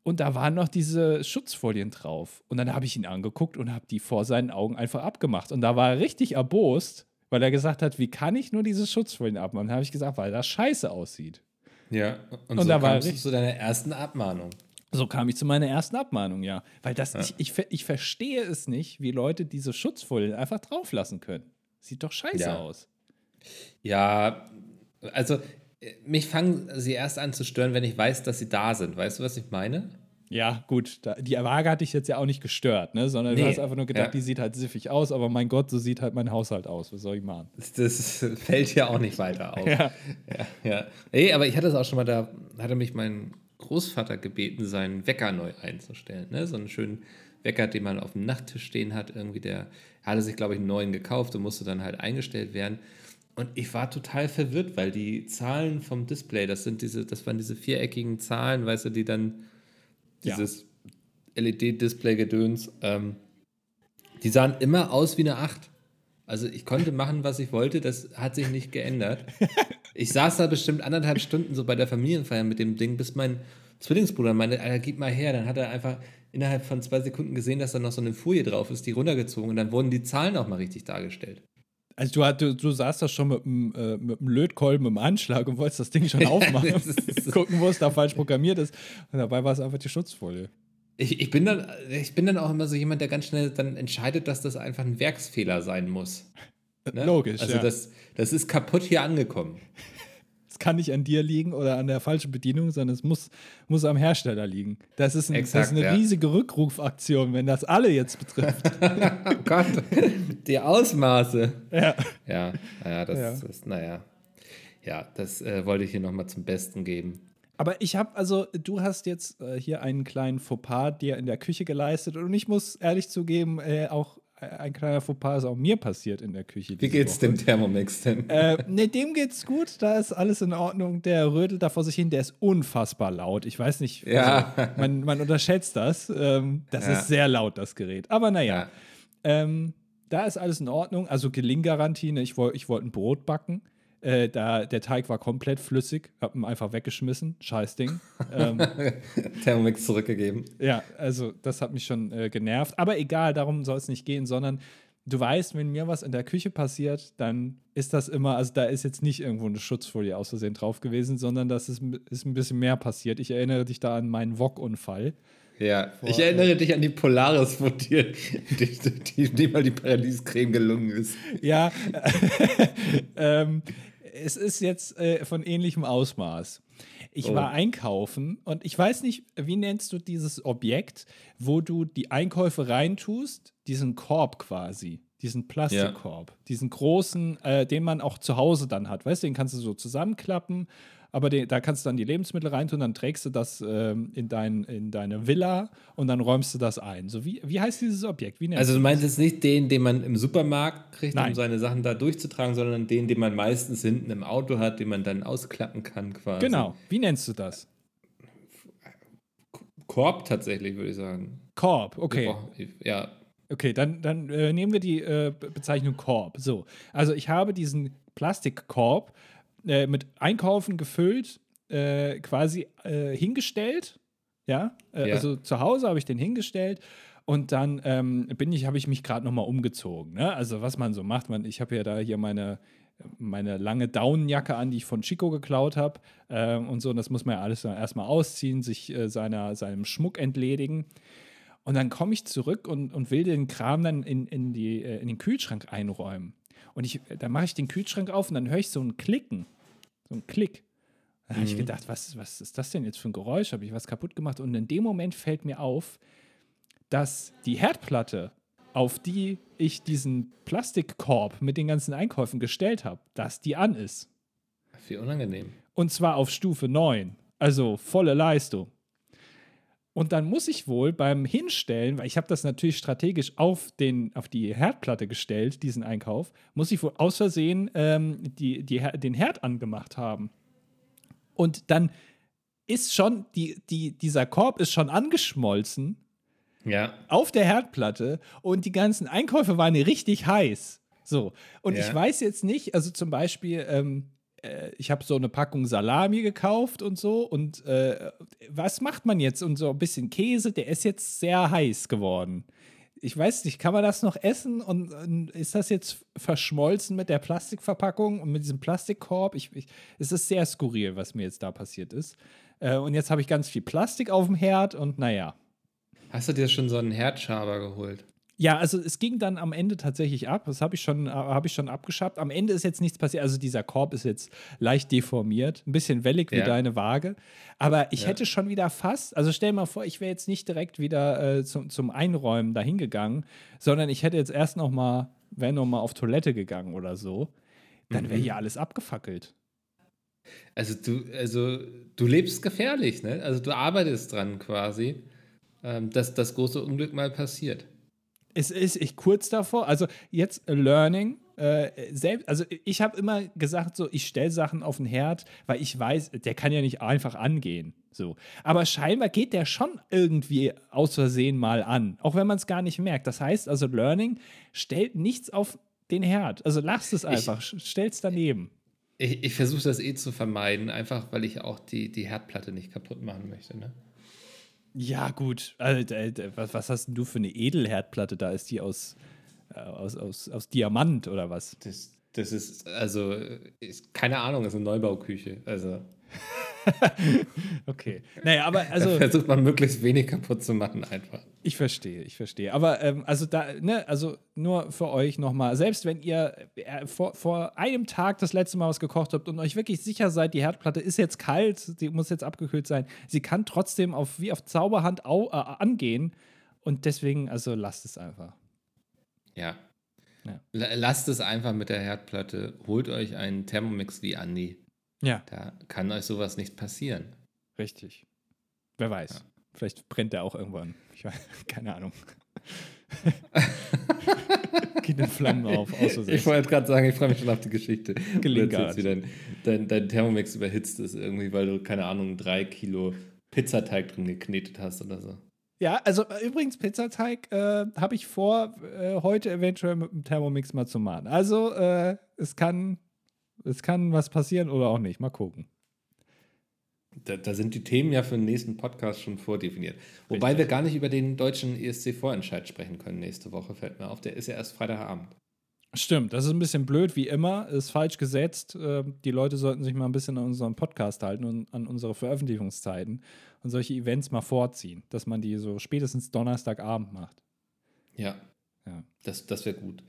Und da waren noch diese Schutzfolien drauf. Und dann habe ich ihn angeguckt und habe die vor seinen Augen einfach abgemacht. Und da war er richtig erbost, weil er gesagt hat, wie kann ich nur diese Schutzfolien abmachen? Dann habe ich gesagt, weil das scheiße aussieht. Ja, und, Und so da war kamst du richtig- zu deiner ersten Abmahnung. So kam ich zu meiner ersten Abmahnung, ja. Weil das, ich, ich, ver- ich verstehe es nicht, wie Leute diese Schutzfolien einfach drauflassen können. Sieht doch scheiße Ja. aus. Ja, also äh, mich fangen sie erst an zu stören, wenn ich weiß, dass sie da sind. Weißt du, was ich meine? Ja, gut, da, die Waage hat dich jetzt ja auch nicht gestört, ne? Sondern du Nee, hast einfach nur gedacht, ja. die sieht halt siffig aus, aber mein Gott, so sieht halt mein Haushalt aus. Was soll ich machen? Das, das *laughs* fällt ja auch nicht weiter auf. *laughs* Ja. Ja, ja. Ey, aber ich hatte es auch schon mal, da hatte mich mein Großvater gebeten, seinen Wecker neu einzustellen. Ne? So einen schönen Wecker, den man auf dem Nachttisch stehen hat. Irgendwie der er hatte sich, glaube ich, einen neuen gekauft und musste dann halt eingestellt werden. Und ich war total verwirrt, weil die Zahlen vom Display, das sind diese, das waren diese viereckigen Zahlen, weißt du, die dann Ja. dieses LED-Display-Gedöns, ähm, die sahen immer aus wie eine 8. Also ich konnte machen, was ich wollte, das hat sich nicht geändert. *laughs* Ich saß da bestimmt anderthalb Stunden so bei der Familienfeier mit dem Ding, bis mein Zwillingsbruder meinte, Alter, gib mal her. Dann hat er einfach innerhalb von zwei Sekunden gesehen, dass da noch so eine Folie drauf ist, die runtergezogen und dann wurden die Zahlen auch mal richtig dargestellt. Also du, hat- du, du saßt da schon mit dem, äh, mit dem Lötkolben im Anschlag und wolltest das Ding schon *laughs* aufmachen. Das *laughs* ist- Gucken, wo es da falsch programmiert ist. Und dabei war es einfach die Schutzfolie. Ich, ich, bin dann, ich bin dann auch immer so jemand, der ganz schnell dann entscheidet, dass das einfach ein Werksfehler sein muss. *laughs* Ne? Logisch, Also ja. das, das ist kaputt hier angekommen. Es kann nicht an dir liegen oder an der falschen Bedienung, sondern es muss, muss am Hersteller liegen. Das ist, ein, das Exakt, ist eine ja. riesige Rückrufaktion, wenn das alle jetzt betrifft. *laughs* Oh Gott, die Ausmaße. ja. Ja, naja, das Ja. ist, naja. Ja, das äh, wollte ich hier nochmal zum Besten geben. Aber ich habe, also, du hast jetzt äh, hier einen kleinen Fauxpas dir in der Küche geleistet und ich muss ehrlich zugeben, äh, auch ein kleiner Fauxpas ist auch mir passiert in der Küche. Wie geht's Woche. dem Thermomix denn? Äh, ne, dem geht's gut, da ist alles in Ordnung. Der rödelt da vor sich hin, der ist unfassbar laut. Ich weiß nicht, Ja. also, man, man unterschätzt das. Ähm, das Ja. ist sehr laut, das Gerät. Aber naja, Ja. ähm, da ist alles in Ordnung. Also Gelinggarantie, ne? ich wollte ich wollt ein Brot backen. Äh, da, der Teig war komplett flüssig, hab ihn einfach weggeschmissen. Scheiß Ding. ähm, *laughs* Thermomix zurückgegeben. ja, also das hat mich schon äh, genervt. Aber egal, darum soll es nicht gehen, sondern du weißt, wenn mir was in der Küche passiert, dann ist das immer, also da ist jetzt nicht irgendwo eine Schutzfolie aus Versehen drauf gewesen, sondern das ist, ist ein bisschen mehr passiert. Ich erinnere dich da an meinen Wok-Unfall. Ja, ich erinnere dich an die Polaris, wo dir *laughs* die, die, die mal die Paradiescreme gelungen ist. Ja, *laughs* ähm, es ist jetzt äh, von ähnlichem Ausmaß. Ich Oh. war einkaufen und ich weiß nicht, wie nennst du dieses Objekt, wo du die Einkäufe reintust, diesen Korb quasi, diesen Plastikkorb, diesen großen, äh, den man auch zu Hause dann hat. Weißt du, den kannst du so zusammenklappen, aber den, da kannst du dann die Lebensmittel reintun, dann trägst du das ähm, in, dein, in deine Villa und dann räumst du das ein. So wie, wie heißt dieses Objekt? Also du meinst jetzt nicht den, den man im Supermarkt kriegt, Nein. um seine Sachen da durchzutragen, sondern den, den man meistens hinten im Auto hat, den man dann ausklappen kann quasi. Genau, wie nennst du das? Korb tatsächlich, würde ich sagen. Korb, okay. Ja, Okay, dann, dann äh, nehmen wir die äh, Be- Bezeichnung Korb. So, also ich habe diesen Plastikkorb äh, mit Einkaufen gefüllt, äh, quasi äh, hingestellt. Ja, äh, Ja. also zu Hause habe ich den hingestellt und dann ähm, bin ich, habe ich mich gerade noch mal umgezogen. Ne? Also was man so macht, man, ich habe ja da hier meine meine lange Daunenjacke an, die ich von Chico geklaut habe. Äh, und so, und das muss man ja alles erstmal ausziehen, sich äh, seiner, seinem Schmuck entledigen. Und dann komme ich zurück und, und will den Kram dann in, in, die, äh, in den Kühlschrank einräumen. Und ich, dann mache ich den Kühlschrank auf und dann höre ich so ein Klicken. So ein Klick. Da habe ich Mhm. gedacht, was, was ist das denn jetzt für ein Geräusch? Habe ich was kaputt gemacht? Und in dem Moment fällt mir auf, dass die Herdplatte, auf die ich diesen Plastikkorb mit den ganzen Einkäufen gestellt habe, dass die an ist. Wie unangenehm. Und zwar auf Stufe 9. Also volle Leistung. Und dann muss ich wohl beim Hinstellen, weil ich habe das natürlich strategisch auf, den, auf die Herdplatte gestellt, diesen Einkauf, muss ich wohl aus Versehen ähm, die, die, den Herd angemacht haben. Und dann ist schon, die, die, dieser Korb ist schon angeschmolzen Ja. auf der Herdplatte und die ganzen Einkäufe waren richtig heiß. So. Und Ja. ich weiß jetzt nicht, also zum Beispiel, ähm, äh, ich habe so eine Packung Salami gekauft und so. Und äh, was macht man jetzt? Und so ein bisschen Käse, der ist jetzt sehr heiß geworden. Ich weiß nicht, kann man das noch essen? Und, und ist das jetzt verschmolzen mit der Plastikverpackung und mit diesem Plastikkorb? Ich, ich, es ist sehr skurril, was mir jetzt da passiert ist. Äh, und jetzt habe ich ganz viel Plastik auf dem Herd und naja. Hast du dir schon so einen Herdschaber geholt? Ja, also es ging dann am Ende tatsächlich ab. Das habe ich, schon- äh, hab ich schon abgeschabt. Am Ende ist jetzt nichts passiert. Also dieser Korb ist jetzt leicht deformiert, ein bisschen wellig wie Ja. deine Waage. Aber ich Ja. hätte schon wieder fast, also stell mal vor, ich wäre jetzt nicht direkt wieder äh, zum, zum Einräumen dahin gegangen, sondern ich hätte jetzt erst noch mal, wäre noch mal auf Toilette gegangen oder so. Dann wäre Mhm. hier alles abgefackelt. Also du, also du lebst gefährlich, ne? Also du arbeitest dran quasi, ähm, dass das große Unglück mal passiert. Es ist ich kurz davor, also jetzt Learning. Äh, selbst, also ich habe immer gesagt, so ich stelle Sachen auf den Herd, weil ich weiß, der kann ja nicht einfach angehen. So. Aber scheinbar geht der schon irgendwie aus Versehen mal an, auch wenn man es gar nicht merkt. Das heißt also, Learning stellt nichts auf den Herd. Also lasst es einfach, stellt es daneben. Ich, ich versuche das eh zu vermeiden, einfach weil ich auch die, die Herdplatte nicht kaputt machen möchte, ne? Ja, gut. Was, was hast denn du für eine Edelherdplatte da? Ist die aus, äh, aus, aus, aus Diamant oder was? Das, das ist, also, ist, keine Ahnung, ist eine Neubauküche. Also, *laughs* Okay. Naja, aber da also. versucht man möglichst wenig kaputt zu machen, einfach. Ich verstehe, ich verstehe. Aber ähm, also da, ne, also nur für euch nochmal, selbst wenn ihr äh, vor, vor einem Tag das letzte Mal was gekocht habt und euch wirklich sicher seid, die Herdplatte ist jetzt kalt, die muss jetzt abgekühlt sein, sie kann trotzdem auf, wie auf Zauberhand au, äh, angehen. Und deswegen, also lasst es einfach. Ja. Ja. La- Lasst es einfach mit der Herdplatte. Holt euch einen Thermomix wie Andi. Ja, Da kann euch sowas nicht passieren. richtig. Wer weiß. Vielleicht brennt der auch irgendwann. Ich weiß, *laughs* keine Ahnung. *laughs* Geht in Flammen auf, aus Versehen. Ich wollte gerade sagen, ich freue mich schon auf die Geschichte. Gelingt wie dein, dein, dein Thermomix überhitzt ist, irgendwie, weil du, keine Ahnung, drei Kilo Pizzateig drin geknetet hast oder so. Ja, also äh, übrigens, Pizzateig äh, habe ich vor, äh, heute eventuell mit dem Thermomix mal zu machen. Also, äh, es, kann, es kann was passieren oder auch nicht. Mal gucken. Da, da sind die Themen ja für den nächsten Podcast schon vordefiniert. Wobei wir gar nicht über den deutschen ESC-Vorentscheid sprechen können nächste Woche, fällt mir auf. Der ist ja erst Freitagabend. Stimmt, das ist ein bisschen blöd, wie immer. Ist falsch gesetzt. Äh, die Leute sollten sich mal ein bisschen an unseren Podcast halten und an unsere Veröffentlichungszeiten und solche Events mal vorziehen, dass man die so spätestens Donnerstagabend macht. Ja, Ja. das, das wäre gut.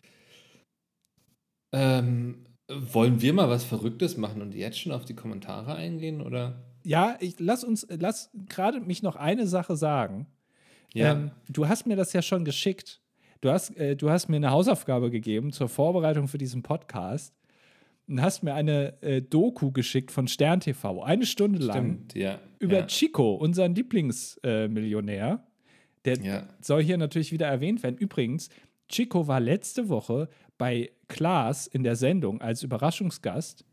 Ähm, wollen wir mal was Verrücktes machen und jetzt schon auf die Kommentare eingehen, oder? Ja, ich lass uns, lass gerade mich noch eine Sache sagen. Ja. Ähm, du hast mir das ja schon geschickt. Du hast, äh, du hast mir eine Hausaufgabe gegeben zur Vorbereitung für diesen Podcast und hast mir eine äh, Doku geschickt von Stern TV, eine Stunde lang, Stimmt, ja. über ja. Chico, unseren Lieblingsmillionär. Äh. Der Ja. soll hier natürlich wieder erwähnt werden. Übrigens, Chico war letzte Woche bei Klaas in der Sendung als Überraschungsgast.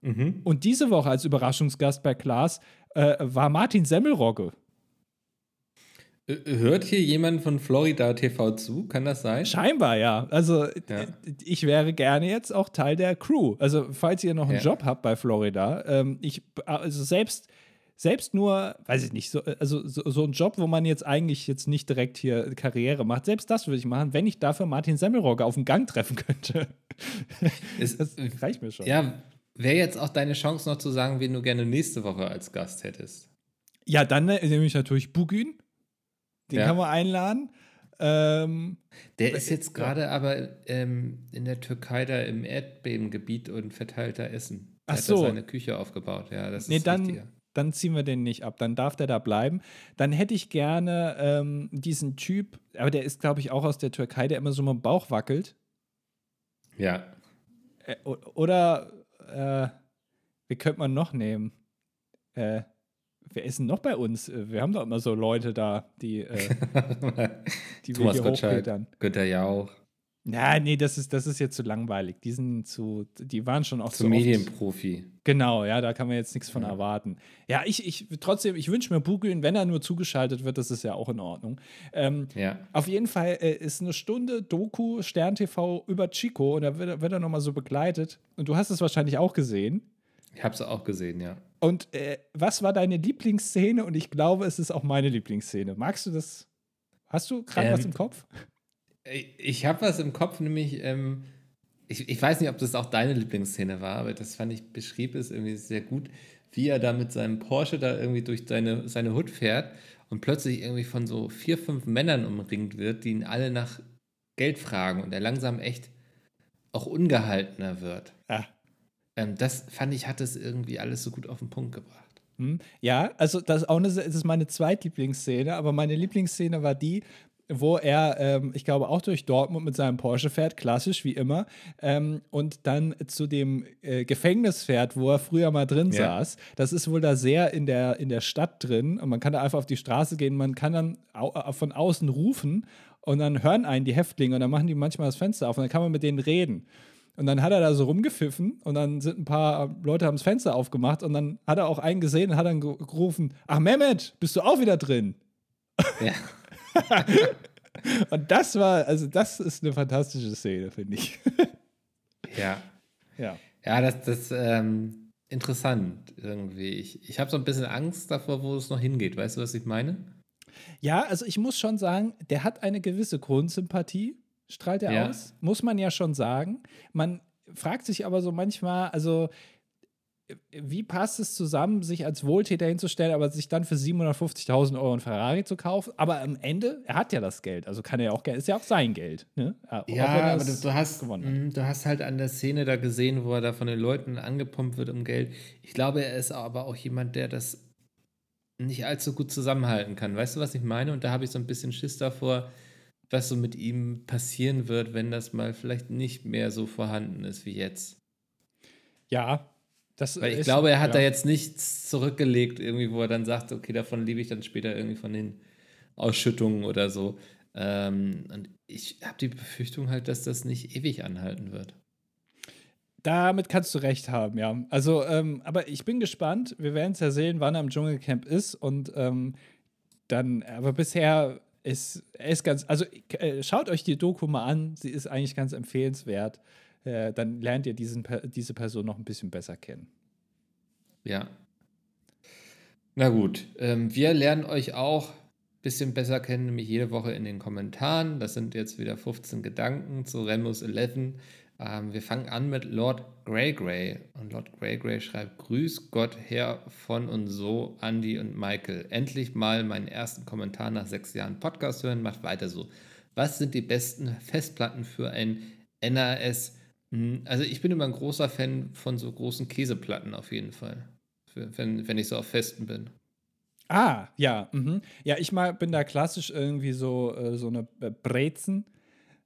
Mhm. Und diese Woche als Überraschungsgast bei Klaas äh, war Martin Semmelrogge. Äh, Hört hier jemand von Florida TV zu? Kann das sein? Scheinbar, ja. Also Ja. äh, ich wäre gerne jetzt auch Teil der Crew. Also falls ihr noch einen Ja. Job habt bei Florida, ähm, ich, also selbst, selbst nur, weiß ich nicht, so, also so, so ein Job, wo man jetzt eigentlich jetzt nicht direkt hier Karriere macht, selbst das würde ich machen, wenn ich dafür Martin Semmelrogge auf dem Gang treffen könnte. *laughs* Ist, das reicht mir schon. Ja, wäre jetzt auch deine Chance noch zu sagen, wen du gerne nächste Woche als Gast hättest. Ja, dann äh, nehme ich natürlich Bugün. Den Ja. kann man einladen. Ähm, Der ist jetzt gerade aber ähm, in der Türkei da im Erdbebengebiet und verteilt da Essen. Der Ach hat so. seine Küche aufgebaut. Ja, das nee, ist dann, wichtiger. Dann ziehen wir den nicht ab. Dann darf der da bleiben. Dann hätte ich gerne ähm, diesen Typ, aber der ist, glaube ich, auch aus der Türkei, der immer so mit dem Bauch wackelt. Ja. Äh, oder, äh, wie könnte man noch nehmen? Äh, wer ist denn noch bei uns? Äh, Wir haben doch immer so Leute da, die, äh, *laughs* die wir Thomas hier Gottschalk. Günther Jauch, Ja, nee, das ist, das ist jetzt zu langweilig. Die sind zu, die waren schon auch zu oft- Medienprofi. Genau, ja, da kann man jetzt nichts von Ja. erwarten. Ja, ich, ich trotzdem, ich wünsche mir Bugün, wenn er nur zugeschaltet wird, das ist ja auch in Ordnung. Ähm, Ja. auf jeden Fall äh, ist eine Stunde Doku Stern TV über Chico und da wird, er- wird er nochmal so begleitet. Und du hast es wahrscheinlich auch gesehen. Ich habe es auch gesehen, ja. Und äh, was war deine Lieblingsszene? Und ich glaube, es ist auch meine Lieblingsszene. Magst du das? Hast du gerade Ähm, was im Kopf? Ich habe was im Kopf, nämlich, ähm, ich, ich weiß nicht, ob das auch deine Lieblingsszene war, aber das fand ich, beschrieb es irgendwie sehr gut, wie er da mit seinem Porsche da irgendwie durch seine, seine Hut fährt und plötzlich irgendwie von so vier, fünf Männern umringt wird, die ihn alle nach Geld fragen und er langsam echt auch ungehaltener wird. Ah. Ähm, das fand ich, hat es irgendwie alles so gut auf den Punkt gebracht. Hm? Ja, also das ist auch eine, das ist meine Zweitlieblingsszene, aber meine Lieblingsszene war die, wo er, ähm, ich glaube, auch durch Dortmund mit seinem Porsche fährt, klassisch wie immer, ähm, und dann zu dem äh, Gefängnis fährt, wo er früher mal drin Ja. saß. Das ist wohl da sehr in der, in der Stadt drin und man kann da einfach auf die Straße gehen, man kann dann au äh, von außen rufen und dann hören einen die Häftlinge und dann machen die manchmal das Fenster auf und dann kann man mit denen reden. Und dann hat er da so rumgepfiffen und dann sind ein paar Leute haben das Fenster aufgemacht und dann hat er auch einen gesehen und hat dann ge- gerufen, ach Mehmet, bist du auch wieder drin? Ja. *laughs* *laughs* Und das war, also das ist eine fantastische Szene, finde ich. Ja. *laughs* ja. Ja, das das ähm, interessant irgendwie. Ich, ich habe so ein bisschen Angst davor, wo es noch hingeht. Weißt du, was ich meine? Ja, also ich muss schon sagen, der hat eine gewisse Grundsympathie, strahlt er Ja. aus, muss man ja schon sagen. Man fragt sich aber so manchmal, also wie passt es zusammen, sich als Wohltäter hinzustellen, aber sich dann für 750.000 Euro ein Ferrari zu kaufen? Aber am Ende, er hat ja das Geld, also kann er ja auch Geld, ist ja auch sein Geld. Ne? Wenn Ja, er aber du, hast, mh, du hast halt an der Szene da gesehen, wo er da von den Leuten angepumpt wird um Geld. Ich glaube, er ist aber auch jemand, der das nicht allzu gut zusammenhalten kann. Weißt du, was ich meine? Und da habe ich so ein bisschen Schiss davor, was so mit ihm passieren wird, wenn das mal vielleicht nicht mehr so vorhanden ist wie jetzt. Ja, das Weil ich glaube, er hat ja. da jetzt nichts zurückgelegt, irgendwie, wo er dann sagt, okay, davon lebe ich dann später irgendwie von den Ausschüttungen oder so. Ähm, und ich habe die Befürchtung halt, dass das nicht ewig anhalten wird. Damit kannst du recht haben, ja. Also, ähm, aber ich bin gespannt. Wir werden es ja sehen, wann er im Dschungelcamp ist. Und ähm, dann, aber bisher ist er ist ganz, also äh, schaut euch die Doku mal an. Sie ist eigentlich ganz empfehlenswert. Äh, dann lernt ihr diesen, diese Person noch ein bisschen besser kennen. Ja. Na gut, ähm, wir lernen euch auch ein bisschen besser kennen, nämlich jede Woche in den Kommentaren. Das sind jetzt wieder 15 Gedanken zu Remus 11. Ähm, wir fangen an mit Lord Grey Grey. Und Lord Grey Grey schreibt: Grüß Gott her von und so, Andy und Michael. Endlich mal meinen ersten Kommentar nach sechs Jahren Podcast hören. Macht weiter so. Was sind die besten Festplatten für ein NAS? Hm, Also, ich bin immer ein großer Fan von so großen Käseplatten auf jeden Fall. Wenn, wenn ich so auf Festen bin. Ah, ja. Mhm. Ja, ich mal, bin da klassisch irgendwie so, äh, so eine äh, Brezen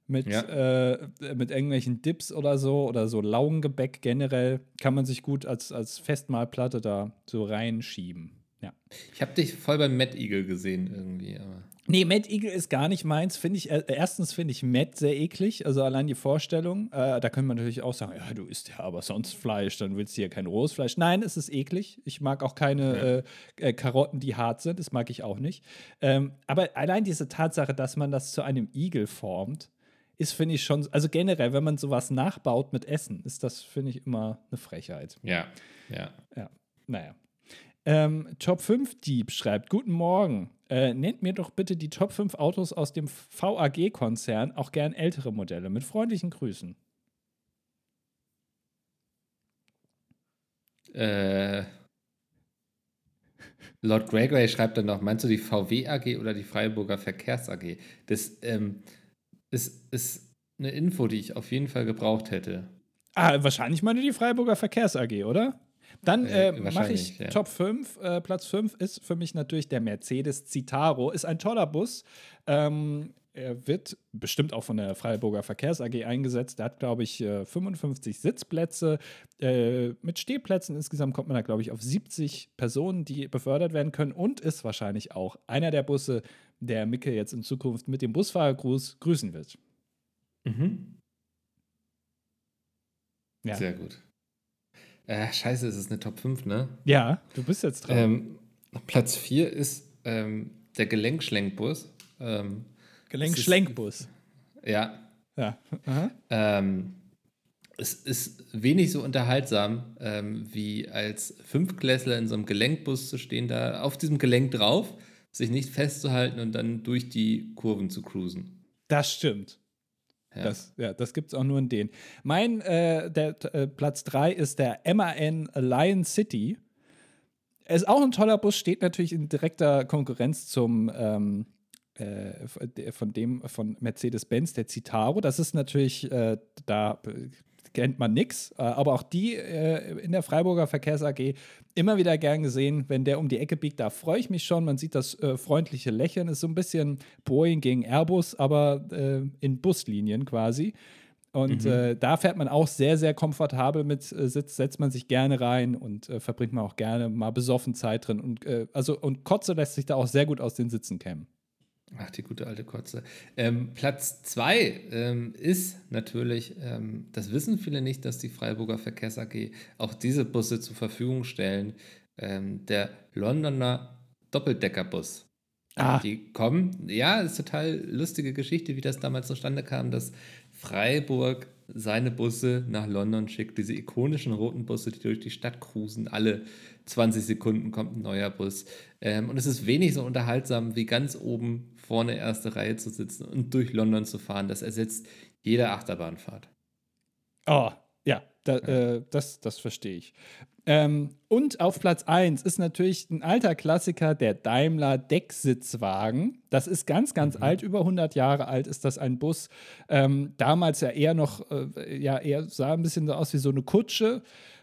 mit, Ja. äh, mit irgendwelchen Dips oder so oder so Laugengebäck generell. Kann man sich gut als, als Festmahlplatte da so reinschieben. Ja. Ich habe dich voll beim Mad Eagle gesehen irgendwie. Aber Nee, Mad Eagle ist gar nicht meins. Finde ich, äh, erstens finde ich Matt sehr eklig, also allein die Vorstellung. Äh, da könnte man natürlich auch sagen, ja, du isst ja aber sonst Fleisch, dann willst du ja kein rohes Fleisch. Nein, es ist eklig. Ich mag auch keine äh, äh, Karotten, die hart sind. Das mag ich auch nicht. Ähm, aber allein diese Tatsache, dass man das zu einem Igel formt, ist, finde ich schon, also generell, wenn man sowas nachbaut mit Essen, ist das, finde ich, immer eine Frechheit. ja, ja. Ja, naja. Ähm, Top 5 Dieb schreibt: Guten Morgen. Äh, nennt mir doch bitte die Top 5 Autos aus dem VAG-Konzern, auch gern ältere Modelle. Mit freundlichen Grüßen. Äh, Lord Gregory schreibt dann noch, meinst du die VW AG oder die Freiburger Verkehrs AG? Das ähm, ist, ist eine Info, die ich auf jeden Fall gebraucht hätte. Ah, wahrscheinlich meine die Freiburger Verkehrs AG, oder? Dann äh, äh mache ich ja. Top 5. Äh, Platz 5 ist für mich natürlich der Mercedes Citaro. Ist ein toller Bus. Ähm, er wird bestimmt auch von der Freiburger Verkehrs AG eingesetzt. Er hat, glaube ich, 55 äh, Sitzplätze. Äh, mit Stehplätzen insgesamt kommt man da, glaube ich, auf 70 Personen, die befördert werden können und ist wahrscheinlich auch einer der Busse, der Micke jetzt in Zukunft mit dem Busfahrergruß grüßen wird. Mhm. Ja. Sehr gut. Äh, scheiße, es ist eine Top 5, ne? Ja, du bist jetzt dran. Ähm, Platz 4 ist ähm, der Gelenkschlenkbus. Ähm, Gelenkschlenkbus. Ja. Ja. Ähm, es ist wenig so unterhaltsam, ähm, wie als Fünfklässler in so einem Gelenkbus zu stehen, da auf diesem Gelenk drauf, sich nicht festzuhalten und dann durch die Kurven zu cruisen. Das stimmt. Ja. Das, ja, das gibt es auch nur in denen. Mein äh, der, äh, Platz 3 ist der MAN Lion City. Ist auch ein toller Bus, steht natürlich in direkter Konkurrenz zum ähm, äh, von dem von Mercedes-Benz, der Citaro. Das ist natürlich, äh, da kennt man nichts, äh, aber auch die äh, in der Freiburger Verkehrs AG immer wieder gern gesehen, wenn der um die Ecke biegt, da freue ich mich schon. Man sieht das äh, freundliche Lächeln, ist so ein bisschen Boeing gegen Airbus, aber äh, in Buslinien quasi. Und mhm. äh, da fährt man auch sehr, sehr komfortabel mit äh, Sitz, setzt man sich gerne rein und verbringt man auch gerne mal besoffen Zeit drin. Und, also, und Kotze lässt sich da auch sehr gut aus den Sitzen kämmen. Ach, die gute alte Kotze. Ähm, Platz zwei ähm, ist natürlich, ähm, das wissen viele nicht, dass die Freiburger Verkehrs AG auch diese Busse zur Verfügung stellen. Ähm, der Londoner Doppeldeckerbus. Ah. Die kommen, ja, ist total lustige Geschichte, wie das damals zustande kam, dass Freiburg seine Busse nach London schickt, diese ikonischen roten Busse, die durch die Stadt cruisen, alle 20 Sekunden kommt ein neuer Bus. Ähm, und es ist wenig so unterhaltsam, wie ganz oben vorne erste Reihe zu sitzen und durch London zu fahren. Das ersetzt jede Achterbahnfahrt. Oh, ja, da. Äh, das, das verstehe ich. Ähm, und auf Platz 1 ist natürlich ein alter Klassiker, der Daimler Decksitzwagen. Das ist ganz, ganz mhm. alt, über 100 Jahre alt ist das ein Bus. Ähm, damals ja eher noch, äh, ja, eher sah ein bisschen so aus wie so eine Kutsche.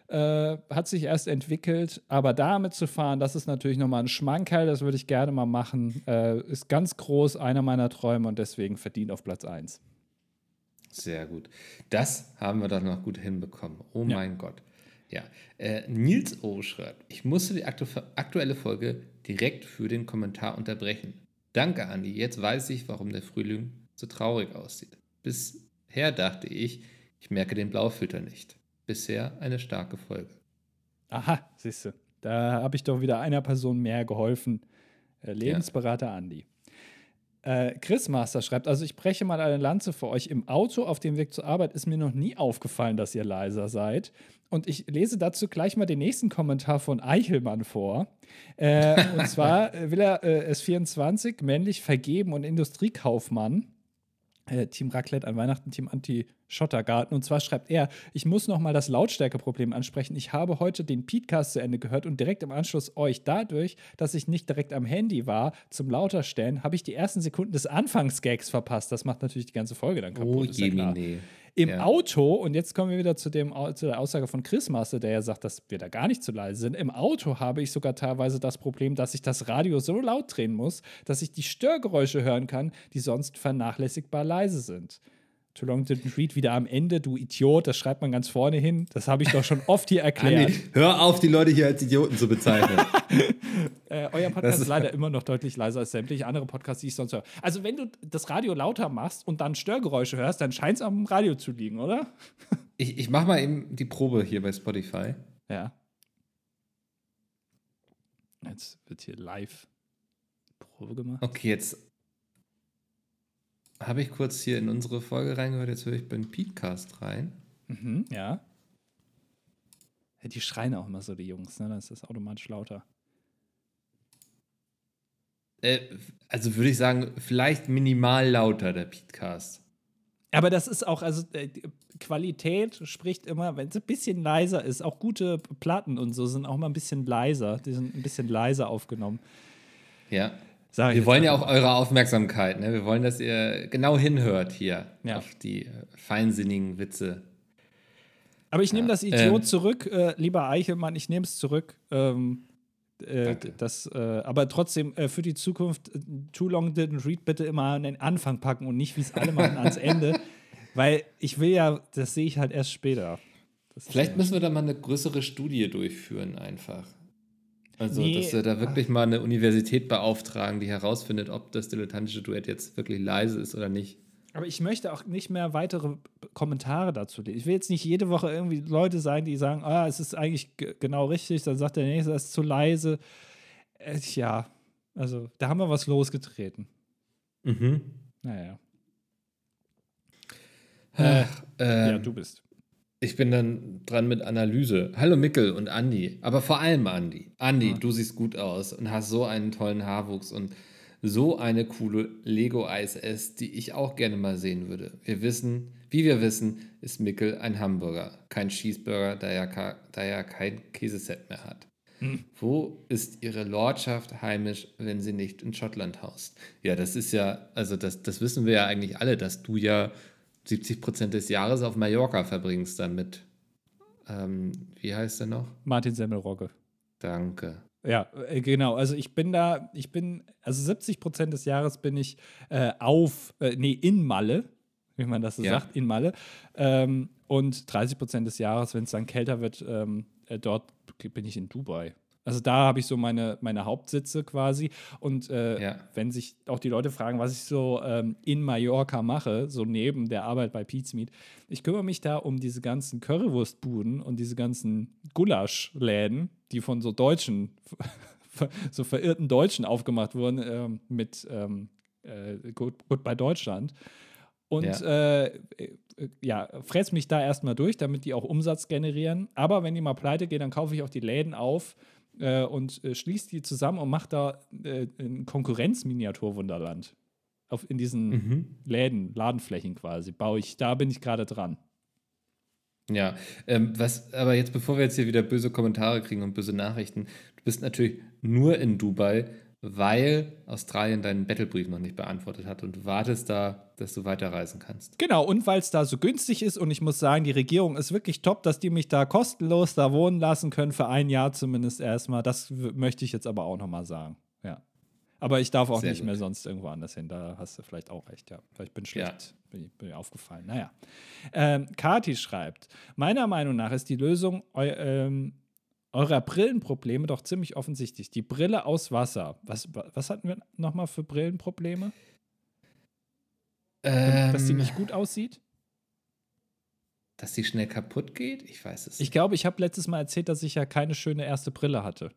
Äh, hat sich erst entwickelt, aber damit zu fahren, das ist natürlich nochmal ein Schmankerl, das würde ich gerne mal machen. Äh, ist ganz groß, einer meiner Träume und deswegen verdient auf Platz 1. Sehr gut. Das haben wir doch noch gut hinbekommen. Oh ja. mein Gott. Ja, äh, Nils O. schreibt, ich musste die aktu aktuelle Folge direkt für den Kommentar unterbrechen. Danke, Andi. Jetzt weiß ich, warum der Frühling so traurig aussieht. Bisher dachte ich, ich merke den Blaufilter nicht bisher eine starke Folge. Aha, siehst du. Da habe ich doch wieder einer Person mehr geholfen. Äh, Lebensberater ja. Andi. Äh, Chris Master schreibt, also ich breche mal eine Lanze für euch. Im Auto auf dem Weg zur Arbeit ist mir noch nie aufgefallen, dass ihr leiser seid. Und ich lese dazu gleich mal den nächsten Kommentar von Eichelmann vor. Äh, und *laughs* zwar will er äh, S24, männlich vergeben und Industriekaufmann. Äh, Team Raclette an Weihnachten, Team Anti-Schottergarten. Und zwar schreibt er, ich muss noch mal das Lautstärkeproblem ansprechen. Ich habe heute den Podcast zu Ende gehört und direkt im Anschluss euch. Dadurch, dass ich nicht direkt am Handy war zum Lauterstellen, habe ich die ersten Sekunden des Anfangsgags verpasst. Das macht natürlich die ganze Folge dann kaputt. Oh, ist ja. Im ja. Auto, und jetzt kommen wir wieder zu, dem, zu der Aussage von Chris Master, der ja sagt, dass wir da gar nicht zu leise sind. Im Auto habe ich sogar teilweise das Problem, dass ich das Radio so laut drehen muss, dass ich die Störgeräusche hören kann, die sonst vernachlässigbar leise sind. Too long didn't read wieder am Ende, du Idiot, das schreibt man ganz vorne hin. Das habe ich doch schon oft hier erklärt. Andi, hör auf, die Leute hier als Idioten zu bezeichnen. *laughs* äh, euer Podcast ist, ist leider immer noch deutlich leiser als sämtliche andere Podcasts, die ich sonst höre. Also, wenn du das Radio lauter machst und dann Störgeräusche hörst, dann scheint es am Radio zu liegen, oder? *laughs* ich, ich mache mal eben die Probe hier bei Spotify. Ja. Jetzt wird hier live Probe gemacht. Okay, jetzt habe ich kurz hier in unsere Folge reingehört, jetzt höre ich beim Podcast rein. Mhm, ja. Die schreien auch immer so, die Jungs, ne? Dann ist das automatisch lauter. Äh, also würde ich sagen, vielleicht minimal lauter, der Podcast. Aber das ist auch, also äh, Qualität spricht immer, wenn es ein bisschen leiser ist. Auch gute Platten und so sind auch mal ein bisschen leiser. Die sind ein bisschen leiser aufgenommen. Ja. Wir wollen ja auch eure Aufmerksamkeit. Ne? Wir wollen, dass ihr genau hinhört hier ja. auf die äh, feinsinnigen Witze. Aber ich nehme ja. das Idiot ähm. zurück, äh, lieber Eichelmann, ich nehme es zurück. Ähm, äh, das, äh, aber trotzdem äh, für die Zukunft, äh, Too Long Didn't Read bitte immer an den Anfang packen und nicht, wie es alle machen, ans Ende. *laughs* Weil ich will ja, das sehe ich halt erst später. Das Vielleicht müssen wir da mal eine größere Studie durchführen, einfach. Also, nee. dass wir da wirklich mal eine Universität beauftragen, die herausfindet, ob das dilettantische Duett jetzt wirklich leise ist oder nicht. Aber ich möchte auch nicht mehr weitere Kommentare dazu lesen. Ich will jetzt nicht jede Woche irgendwie Leute sein, die sagen, ah, es ist eigentlich genau richtig, dann sagt der nächste, es ist zu leise. Äh, ja, also da haben wir was losgetreten. Mhm. Naja. Äh, äh, ja, du bist. Ich bin dann dran mit Analyse. Hallo Mickel und Andi, aber vor allem Andi. Andi, ja. du siehst gut aus und hast so einen tollen Haarwuchs und so eine coole Lego ISS, die ich auch gerne mal sehen würde. Wir wissen, wie wir wissen, ist Mickel ein Hamburger, kein Cheeseburger, da er, da er kein Käseset mehr hat. Hm. Wo ist ihre Lordschaft heimisch, wenn sie nicht in Schottland haust? Ja, das ist ja, also das, das wissen wir ja eigentlich alle, dass du ja 70 Prozent des Jahres auf Mallorca verbringst dann mit, ähm, wie heißt er noch? Martin Semmelrogge. Danke. Ja, äh, genau. Also ich bin da, ich bin, also 70 Prozent des Jahres bin ich äh, auf, äh, nee, in Malle, wie man das so ja. sagt, in Malle. Ähm, und 30 Prozent des Jahres, wenn es dann kälter wird, ähm, äh, dort bin ich in Dubai. Also da habe ich so meine, meine Hauptsitze quasi. Und äh, ja. wenn sich auch die Leute fragen, was ich so ähm, in Mallorca mache, so neben der Arbeit bei Pete's Meat, ich kümmere mich da um diese ganzen Currywurstbuden und diese ganzen Gulaschläden, die von so Deutschen, *laughs* so verirrten Deutschen aufgemacht wurden äh, mit ähm, äh, gut, gut bei Deutschland. Und ja. Äh, äh, ja, fress mich da erstmal durch, damit die auch Umsatz generieren. Aber wenn die mal pleite gehen, dann kaufe ich auch die Läden auf äh, und äh, schließt die zusammen und macht da äh, ein Konkurrenzminiaturwunderland. Auf, in diesen mhm. Läden, Ladenflächen quasi, baue ich, da bin ich gerade dran. Ja, ähm, was, aber jetzt, bevor wir jetzt hier wieder böse Kommentare kriegen und böse Nachrichten, du bist natürlich nur in Dubai, weil Australien deinen Battlebrief noch nicht beantwortet hat und du wartest da, dass du weiterreisen kannst. Genau, und weil es da so günstig ist und ich muss sagen, die Regierung ist wirklich top, dass die mich da kostenlos da wohnen lassen können, für ein Jahr zumindest erstmal. Das möchte ich jetzt aber auch nochmal sagen. Ja. Aber ich darf auch Sehr nicht gut. mehr sonst irgendwo anders hin. Da hast du vielleicht auch recht, ja. Vielleicht bin schlecht, ja. bin, bin mir aufgefallen. Naja. Ähm, Kati schreibt: Meiner Meinung nach ist die Lösung eu, ähm, eurer Brillenprobleme doch ziemlich offensichtlich. Die Brille aus Wasser. Was, was hatten wir nochmal für Brillenprobleme? Ähm, Dass sie nicht gut aussieht? Dass sie schnell kaputt geht? Ich weiß es nicht. Ich glaube, ich habe letztes Mal erzählt, dass ich ja keine schöne erste Brille hatte.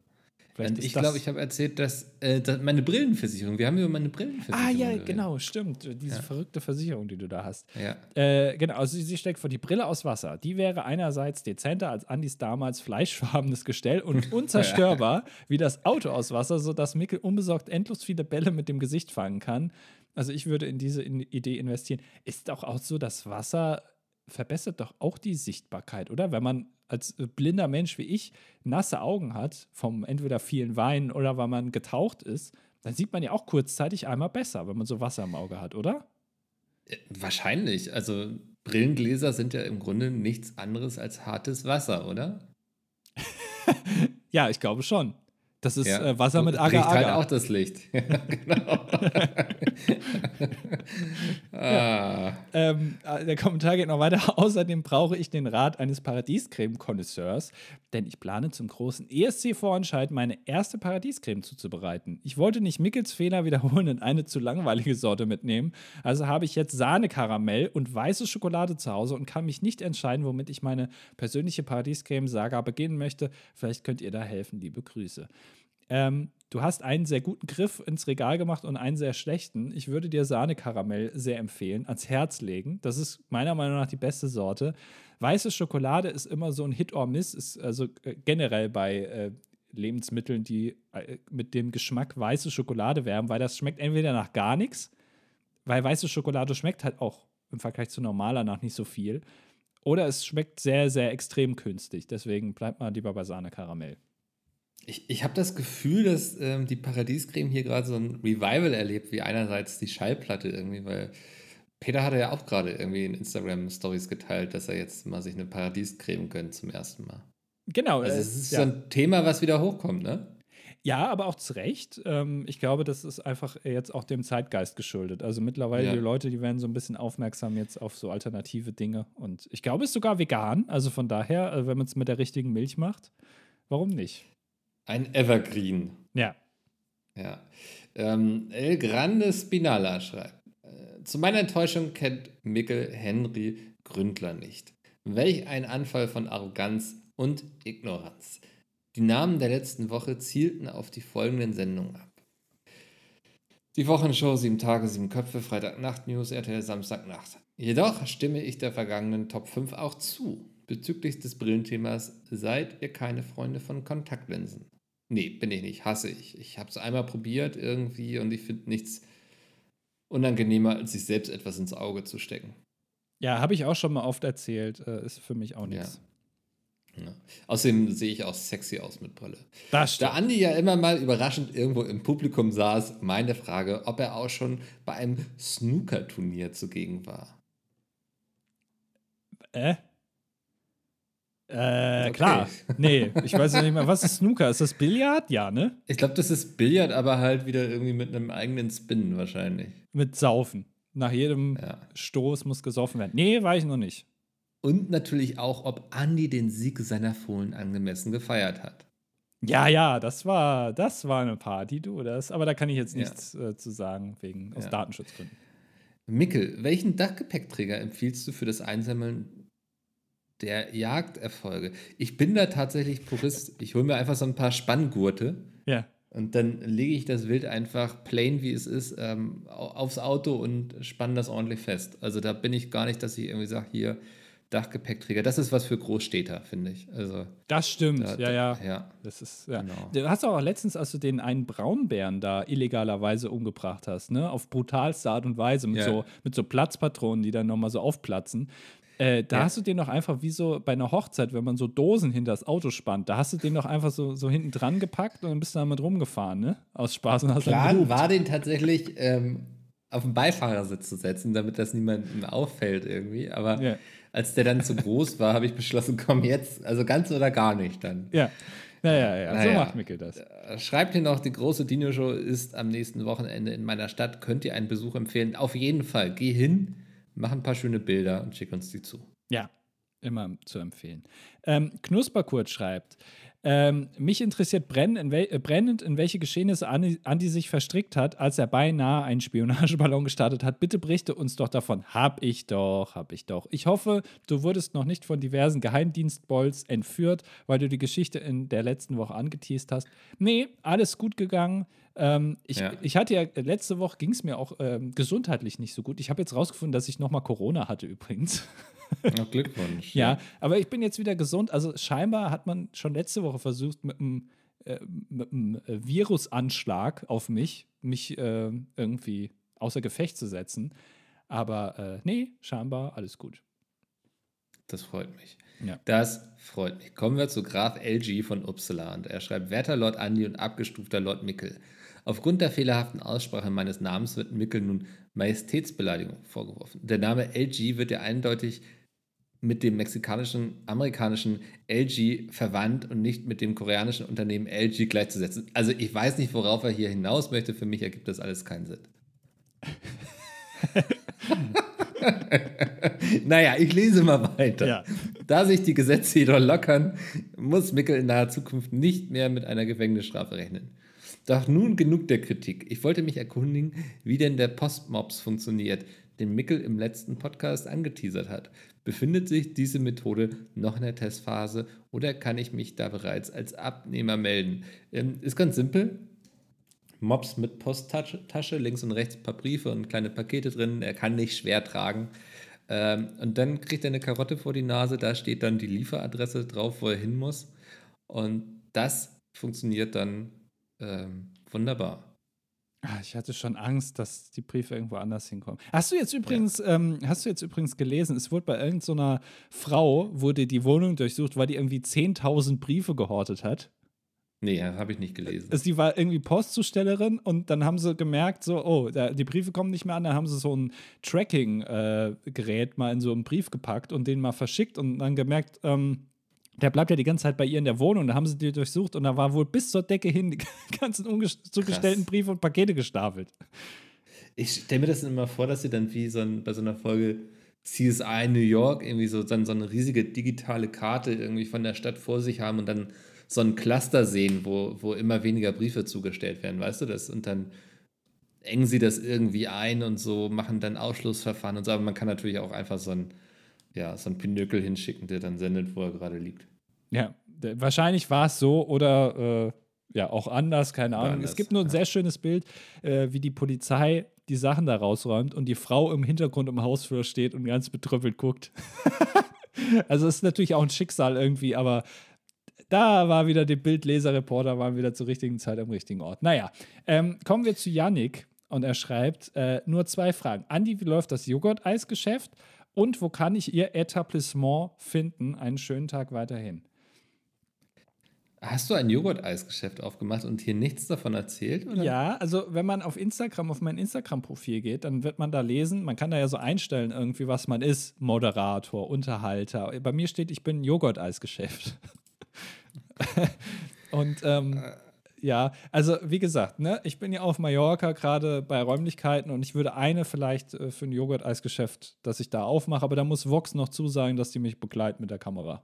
Vielleicht ich glaube, ich habe erzählt, dass, äh, dass, meine Brillenversicherung, wir haben über meine Brillenversicherung. Ah, ja, geredet. genau, stimmt. Diese ja. verrückte Versicherung, die du da hast. Ja. Äh, genau, also sie steckt vor die Brille aus Wasser. Die wäre einerseits dezenter als Andys damals fleischfarbenes Gestell und *laughs* unzerstörbar wie das Auto aus Wasser, sodass Mickel unbesorgt endlos viele Bälle mit dem Gesicht fangen kann. Also ich würde in diese Idee investieren. Ist doch auch so, dass Wasser verbessert doch auch die Sichtbarkeit, oder? Wenn man als blinder Mensch wie ich nasse Augen hat, vom entweder vielen Weinen oder weil man getaucht ist, dann sieht man ja auch kurzzeitig einmal besser, wenn man so Wasser im Auge hat, oder? Äh, wahrscheinlich. Also Brillengläser sind ja im Grunde nichts anderes als hartes Wasser, oder? *laughs* ja, ich glaube schon. Das ist ja. äh, Wasser mit Agar Agar. halt auch das Licht. *laughs* genau. *laughs* ah. ähm, äh, der Kommentar geht noch weiter. *laughs* Außerdem brauche ich den Rat eines Paradiescreme-Konnoisseurs, denn ich plane zum großen ESC-Vorentscheid meine erste Paradiescreme zuzubereiten. Ich wollte nicht Mickels Fehler wiederholen und eine zu langweilige Sorte mitnehmen, also habe ich jetzt Sahne-Karamell und weiße Schokolade zu Hause und kann mich nicht entscheiden, womit ich meine persönliche Paradiescreme-Saga beginnen möchte. Vielleicht könnt ihr da helfen, liebe Grüße. Ähm, du hast einen sehr guten Griff ins Regal gemacht und einen sehr schlechten. Ich würde dir Sahne-Karamell sehr empfehlen, ans Herz legen. Das ist meiner Meinung nach die beste Sorte. Weiße Schokolade ist immer so ein Hit or Miss, ist also äh, generell bei äh, Lebensmitteln, die äh, mit dem Geschmack weiße Schokolade werben, weil das schmeckt entweder nach gar nichts, weil weiße Schokolade schmeckt halt auch im Vergleich zu normaler nach nicht so viel. Oder es schmeckt sehr, sehr extrem künstlich. Deswegen bleibt man lieber bei Sahne Karamell. Ich, ich habe das Gefühl, dass ähm, die Paradiescreme hier gerade so ein Revival erlebt, wie einerseits die Schallplatte irgendwie, weil Peter hatte ja auch gerade irgendwie in Instagram-Stories geteilt, dass er jetzt mal sich eine Paradiescreme gönnt zum ersten Mal. Genau. Also es ist ja. so ein Thema, was wieder hochkommt, ne? Ja, aber auch zu Recht. Ähm, ich glaube, das ist einfach jetzt auch dem Zeitgeist geschuldet. Also mittlerweile ja. die Leute, die werden so ein bisschen aufmerksam jetzt auf so alternative Dinge. Und ich glaube, es ist sogar vegan. Also von daher, äh, wenn man es mit der richtigen Milch macht, warum nicht? Ein Evergreen. Ja. Ja. Ähm, El Grande Spinala schreibt: äh, Zu meiner Enttäuschung kennt Mikkel Henry Gründler nicht. Welch ein Anfall von Arroganz und Ignoranz. Die Namen der letzten Woche zielten auf die folgenden Sendungen ab. Die Wochenshow, sieben Tage, sieben Köpfe, Freitagnacht News, RTL Samstagnacht. Jedoch stimme ich der vergangenen Top 5 auch zu. Bezüglich des Brillenthemas seid ihr keine Freunde von Kontaktlinsen. Nee, bin ich nicht, hasse ich. Ich habe es einmal probiert irgendwie und ich finde nichts unangenehmer, als sich selbst etwas ins Auge zu stecken. Ja, habe ich auch schon mal oft erzählt. Äh, ist für mich auch nichts. Ja. Ja. Außerdem sehe ich auch sexy aus mit Brille. Das Da Andi ja immer mal überraschend irgendwo im Publikum saß, meine Frage, ob er auch schon bei einem Snooker-Turnier zugegen war. Äh? Äh, okay. klar. Nee, ich weiß nicht mehr, was ist Snooker? Ist das Billard? Ja, ne? Ich glaube, das ist Billard, aber halt wieder irgendwie mit einem eigenen Spin wahrscheinlich. Mit Saufen. Nach jedem ja. Stoß muss gesoffen werden. Nee, war ich noch nicht. Und natürlich auch, ob Andy den Sieg seiner Fohlen angemessen gefeiert hat. Ja, ja, das war, das war eine Party, du. Das, aber da kann ich jetzt nichts ja. äh, zu sagen, wegen aus ja. Datenschutzgründen. Mickel, welchen Dachgepäckträger empfiehlst du für das Einsammeln der Jagderfolge? Ich bin da tatsächlich Purist. Ich hole mir einfach so ein paar Spanngurte. Ja. Und dann lege ich das Wild einfach plain, wie es ist, ähm, aufs Auto und spanne das ordentlich fest. Also da bin ich gar nicht, dass ich irgendwie sage, hier, Dachgepäckträger. Das ist was für Großstädter, finde ich. Also, das stimmt, da, ja, ja, ja. Das ist, ja. Genau. Du hast auch letztens, als du den einen Braunbären da illegalerweise umgebracht hast, ne? auf brutalste Art und Weise, mit, ja. so, mit so Platzpatronen, die dann nochmal so aufplatzen. Äh, da ja. hast du den noch einfach wie so bei einer Hochzeit, wenn man so Dosen hinter das Auto spannt, da hast du den noch einfach so, so hinten dran gepackt und dann bist du damit rumgefahren, ne? Aus Spaß und hast Plan war den tatsächlich ähm, auf den Beifahrersitz zu setzen, damit das niemandem auffällt irgendwie. Aber ja als der dann zu groß war, habe ich beschlossen, komm jetzt, also ganz oder gar nicht dann. Ja. Naja, ja, naja. so macht Mikkel das. Äh, schreibt hier noch, die große Dino-Show ist am nächsten Wochenende in meiner Stadt. Könnt ihr einen Besuch empfehlen? Auf jeden Fall. Geh hin, mach ein paar schöne Bilder und schick uns die zu. Ja, immer zu empfehlen. Ähm, Knusperkurt schreibt, ähm, mich interessiert brennend in, wel äh, brennend, in welche Geschehnisse Andi, Andi, sich verstrickt hat, als er beinahe einen Spionageballon gestartet hat. Bitte berichte uns doch davon. Hab ich doch, hab ich doch. Ich hoffe, du wurdest noch nicht von diversen Geheimdienstbolls entführt, weil du die Geschichte in der letzten Woche angeteased hast. Nee, alles gut gegangen. Ähm, ich, ja. ich hatte ja, letzte Woche ging es mir auch ähm, gesundheitlich nicht so gut. Ich habe jetzt rausgefunden, dass ich nochmal Corona hatte übrigens. *laughs* Oh, Glückwunsch. ja, aber ich bin jetzt wieder gesund. Also scheinbar hat man schon letzte Woche versucht, mit einem, mit einem äh, Virusanschlag auf mich, mich äh, irgendwie außer Gefecht zu setzen. Aber äh, nee, scheinbar alles gut. Das freut mich. Ja. Das freut mich. Kommen wir zu Graf LG von Uppsala und er schreibt: Werter Lord Andi und abgestufter Lord Mickel. Aufgrund der fehlerhaften Aussprache meines Namens wird Mickel nun Majestätsbeleidigung vorgeworfen. Der Name LG wird ja eindeutig mit dem mexikanischen, amerikanischen LG verwandt und nicht mit dem koreanischen Unternehmen LG gleichzusetzen. Also ich weiß nicht, worauf er hier hinaus möchte. Für mich ergibt das alles keinen Sinn. *laughs* naja, ich lese mal weiter. Ja. Da sich die Gesetze jedoch lockern, muss Mickel in naher Zukunft nicht mehr mit einer Gefängnisstrafe rechnen. Doch nun genug der Kritik. Ich wollte mich erkundigen, wie denn der Postmops funktioniert, den Mickel im letzten Podcast angeteasert hat. Befindet sich diese Methode noch in der Testphase oder kann ich mich da bereits als Abnehmer melden? Ähm, ist ganz simpel. Mops mit Posttasche, links und rechts ein paar Briefe und kleine Pakete drin. Er kann nicht schwer tragen. Ähm, und dann kriegt er eine Karotte vor die Nase, da steht dann die Lieferadresse drauf, wo er hin muss. Und das funktioniert dann ähm, wunderbar. Ah, ich hatte schon Angst, dass die Briefe irgendwo anders hinkommen. Hast du jetzt übrigens, ja. ähm, hast du jetzt übrigens gelesen, es wurde bei irgendeiner so Frau, wurde die Wohnung durchsucht, weil die irgendwie 10.000 Briefe gehortet hat. Nee, habe ich nicht gelesen. Also die war irgendwie Postzustellerin und dann haben sie gemerkt, so, oh, da, die Briefe kommen nicht mehr an, dann haben sie so ein Tracking-Gerät äh, mal in so einen Brief gepackt und den mal verschickt und dann gemerkt, ähm, der bleibt ja die ganze Zeit bei ihr in der Wohnung. Da haben sie die durchsucht und da war wohl bis zur Decke hin *laughs* die ganzen zugestellten Briefe und Pakete gestapelt. Ich stelle mir das immer vor, dass sie dann wie so ein, bei so einer Folge CSI New York irgendwie so dann so eine riesige digitale Karte irgendwie von der Stadt vor sich haben und dann so ein Cluster sehen, wo, wo immer weniger Briefe zugestellt werden, weißt du das? Und dann engen sie das irgendwie ein und so, machen dann Ausschlussverfahren und so. Aber man kann natürlich auch einfach so ein, ja, so ein Pinökel hinschicken, der dann sendet, wo er gerade liegt. Ja, wahrscheinlich war es so oder äh, ja, auch anders, keine Ahnung. Anders, es gibt nur ein ja. sehr schönes Bild, äh, wie die Polizei die Sachen da rausräumt und die Frau im Hintergrund im Hausflur steht und ganz betrüppelt guckt. *laughs* also es ist natürlich auch ein Schicksal irgendwie, aber da war wieder die Bildleserreporter, waren wieder zur richtigen Zeit am richtigen Ort. Naja, ähm, kommen wir zu Yannick und er schreibt äh, nur zwei Fragen. Andi, wie läuft das Joghurt-Eisgeschäft? Und wo kann ich Ihr Etablissement finden? Einen schönen Tag weiterhin. Hast du ein Joghurt-Eisgeschäft aufgemacht und hier nichts davon erzählt? Oder? Ja, also wenn man auf Instagram, auf mein Instagram-Profil geht, dann wird man da lesen, man kann da ja so einstellen, irgendwie, was man ist. Moderator, Unterhalter. Bei mir steht, ich bin ein Joghurt-Eisgeschäft. *laughs* und ähm, äh. Ja, also wie gesagt, ne, ich bin ja auf Mallorca gerade bei Räumlichkeiten und ich würde eine vielleicht äh, für ein Joghurt-Eisgeschäft, dass ich da aufmache, aber da muss Vox noch zusagen, dass die mich begleiten mit der Kamera.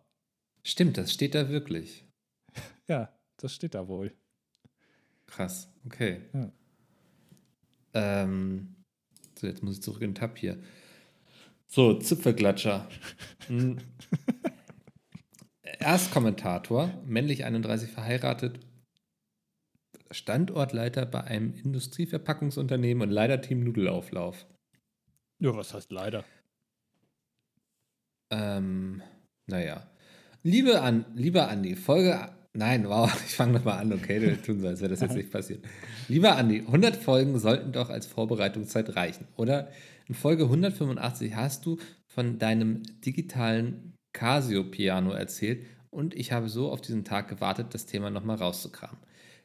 Stimmt, das steht da wirklich. *laughs* Ja, das steht da wohl. Krass, okay. Ja. Ähm, so, jetzt muss ich zurück in den Tab hier. So, Zipfelklatscher. *laughs* Hm. Erstkommentator, männlich 31 verheiratet, Standortleiter bei einem Industrieverpackungsunternehmen und Leiterteam Nudelauflauf. Ja, was heißt leider? Ähm, naja. Liebe an, lieber Andi, Folge Nein, wow, *laughs* ich fange nochmal an, okay, wir tun so, als wäre das jetzt nicht passiert. Lieber Andi, 100 Folgen sollten doch als Vorbereitungszeit reichen, oder? In Folge 185 hast du von deinem digitalen Casio-Piano erzählt und ich habe so auf diesen Tag gewartet, das Thema nochmal rauszukramen.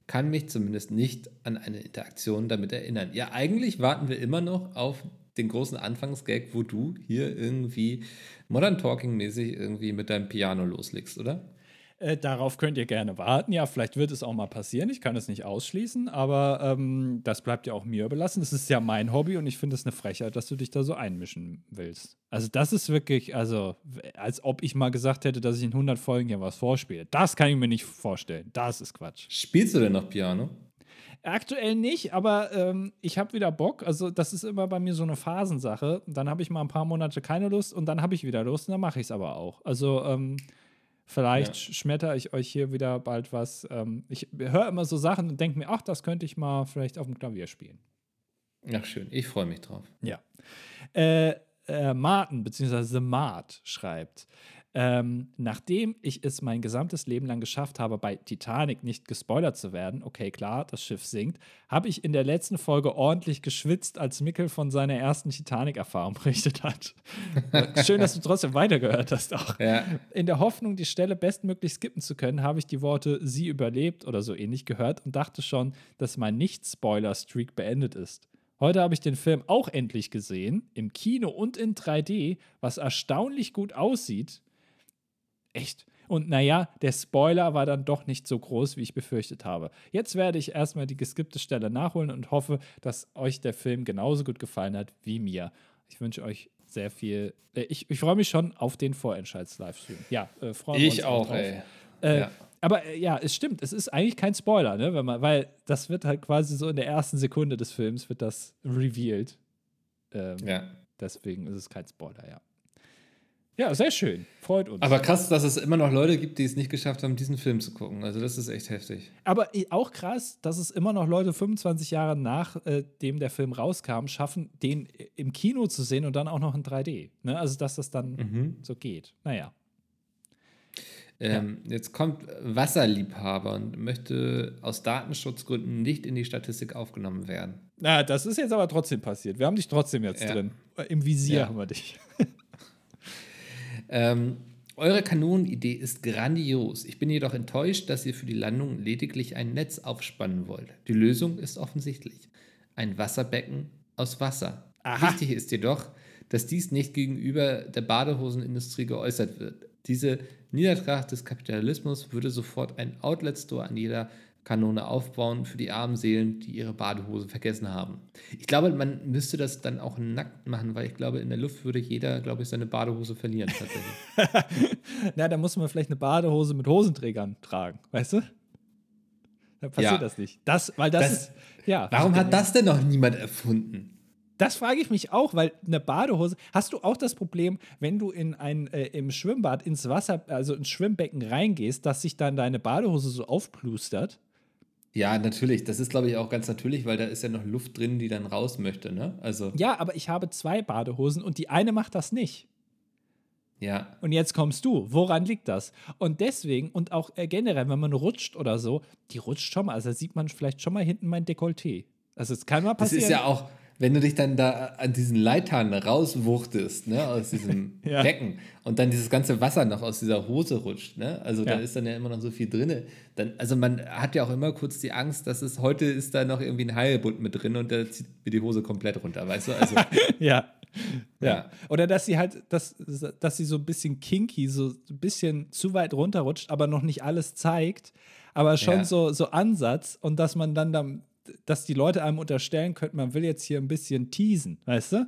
Kann mich zumindest nicht an eine Interaktion damit erinnern. Ja, eigentlich warten wir immer noch auf den großen Anfangsgag, wo du hier irgendwie Modern Talking-mäßig irgendwie mit deinem Piano loslegst, oder? Äh, darauf könnt ihr gerne warten. Ja, vielleicht wird es auch mal passieren. Ich kann es nicht ausschließen, aber ähm, das bleibt ja auch mir überlassen. Das ist ja mein Hobby und ich finde es eine Frechheit, dass du dich da so einmischen willst. Also, das ist wirklich, also, als ob ich mal gesagt hätte, dass ich in 100 Folgen hier was vorspiele. Das kann ich mir nicht vorstellen. Das ist Quatsch. Spielst du denn noch Piano? Aktuell nicht, aber ähm, ich habe wieder Bock. Also, das ist immer bei mir so eine Phasensache. Dann habe ich mal ein paar Monate keine Lust und dann habe ich wieder Lust und dann mache ich es aber auch. Also, ähm, Vielleicht ja. schmetter ich euch hier wieder bald was. Ähm, ich höre immer so Sachen und denke mir, ach, das könnte ich mal vielleicht auf dem Klavier spielen. Ach, schön. Ich freue mich drauf. Ja. Äh, äh, Martin, beziehungsweise Mart schreibt, ähm, nachdem ich es mein gesamtes Leben lang geschafft habe, bei Titanic nicht gespoilert zu werden, okay, klar, das Schiff sinkt, habe ich in der letzten Folge ordentlich geschwitzt, als Mickel von seiner ersten Titanic-Erfahrung *laughs* berichtet hat. Schön, dass du trotzdem weitergehört hast auch. Ja. In der Hoffnung, die Stelle bestmöglich skippen zu können, habe ich die Worte sie überlebt oder so ähnlich gehört und dachte schon, dass mein Nicht-Spoiler-Streak beendet ist. Heute habe ich den Film auch endlich gesehen, im Kino und in 3D, was erstaunlich gut aussieht echt. Und naja, der Spoiler war dann doch nicht so groß, wie ich befürchtet habe. Jetzt werde ich erstmal die geskippte Stelle nachholen und hoffe, dass euch der Film genauso gut gefallen hat wie mir. Ich wünsche euch sehr viel. Äh, ich, ich freue mich schon auf den Vorentscheids-Livestream. Ja, äh, freuen wir uns. Ich auch, ey. Äh, ja. Aber äh, ja, es stimmt, es ist eigentlich kein Spoiler, ne? Wenn man, weil das wird halt quasi so in der ersten Sekunde des Films wird das revealed. Ähm, ja. Deswegen ist es kein Spoiler, ja. Ja, sehr schön. Freut uns. Aber krass, dass es immer noch Leute gibt, die es nicht geschafft haben, diesen Film zu gucken. Also, das ist echt heftig. Aber auch krass, dass es immer noch Leute 25 Jahre nachdem äh, der Film rauskam, schaffen, den im Kino zu sehen und dann auch noch in 3D. Ne? Also, dass das dann mhm. so geht. Naja. Ähm, ja. Jetzt kommt Wasserliebhaber und möchte aus Datenschutzgründen nicht in die Statistik aufgenommen werden. Na, das ist jetzt aber trotzdem passiert. Wir haben dich trotzdem jetzt ja. drin. Im Visier ja. haben wir dich. *laughs* ähm, eure Kanonenidee ist grandios. Ich bin jedoch enttäuscht, dass ihr für die Landung lediglich ein Netz aufspannen wollt. Die Lösung ist offensichtlich. Ein Wasserbecken aus Wasser. Aha. Wichtig ist jedoch, dass dies nicht gegenüber der Badehosenindustrie geäußert wird. Diese Niedertracht des Kapitalismus würde sofort ein Outlet-Store an jeder Kanone aufbauen für die armen Seelen, die ihre Badehose vergessen haben. Ich glaube, man müsste das dann auch nackt machen, weil ich glaube, in der Luft würde jeder, glaube ich, seine Badehose verlieren tatsächlich. *laughs* Na, da muss man vielleicht eine Badehose mit Hosenträgern tragen, weißt du? Da passiert ja. das nicht. Das, weil das, das ist, ja. Warum hat das denn noch niemand erfunden? Das frage ich mich auch, weil eine Badehose. Hast du auch das Problem, wenn du in ein äh, im Schwimmbad ins Wasser, also ins Schwimmbecken reingehst, dass sich dann deine Badehose so aufplustert? Ja, natürlich. Das ist, glaube ich, auch ganz natürlich, weil da ist ja noch Luft drin, die dann raus möchte, ne? Also. Ja, aber ich habe zwei Badehosen und die eine macht das nicht. Ja. Und jetzt kommst du. Woran liegt das? Und deswegen, und auch äh, generell, wenn man rutscht oder so, die rutscht schon mal. Also da sieht man vielleicht schon mal hinten mein Dekolleté. Also es kann mal passieren. Das ist ja auch, wenn du dich dann da an diesen Leitern rauswuchtest, ne, aus diesem *laughs* ja. Becken und dann dieses ganze Wasser noch aus dieser Hose rutscht, ne, also ja. da ist dann ja immer noch so viel drin. Dann, also man hat ja auch immer kurz die Angst, dass es heute ist da noch irgendwie ein Heilbund mit drin und da zieht mir die Hose komplett runter, weißt du? Also, *laughs* ja. Ja. Oder dass sie halt, dass, dass sie so ein bisschen kinky, so ein bisschen zu weit runterrutscht, aber noch nicht alles zeigt, aber schon ja. so, so Ansatz und dass man dann, dann dass die Leute einem unterstellen könnten, man will jetzt hier ein bisschen teasen, weißt du?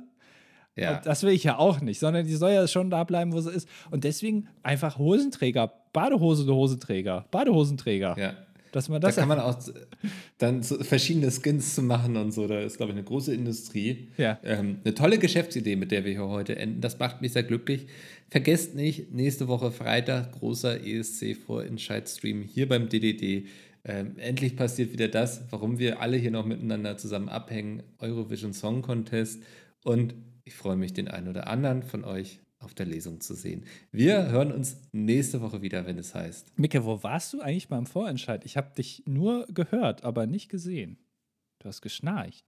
Ja. Und das will ich ja auch nicht, sondern die soll ja schon da bleiben, wo sie ist. Und deswegen einfach Hosenträger, Badehose, Hosenträger, Badehosenträger. Ja. Dass man das da kann man auch dann so verschiedene Skins zu machen und so. Da ist, glaube ich, eine große Industrie. Ja. Ähm, eine tolle Geschäftsidee, mit der wir hier heute enden. Das macht mich sehr glücklich. Vergesst nicht, nächste Woche Freitag großer ESC-Vorentscheid-Stream hier beim DDD. Ähm, endlich passiert wieder das, warum wir alle hier noch miteinander zusammen abhängen, Eurovision Song Contest. Und ich freue mich, den einen oder anderen von euch auf der Lesung zu sehen. Wir hören uns nächste Woche wieder, wenn es heißt. Micke, wo warst du eigentlich beim Vorentscheid? Ich habe dich nur gehört, aber nicht gesehen. Du hast geschnarcht.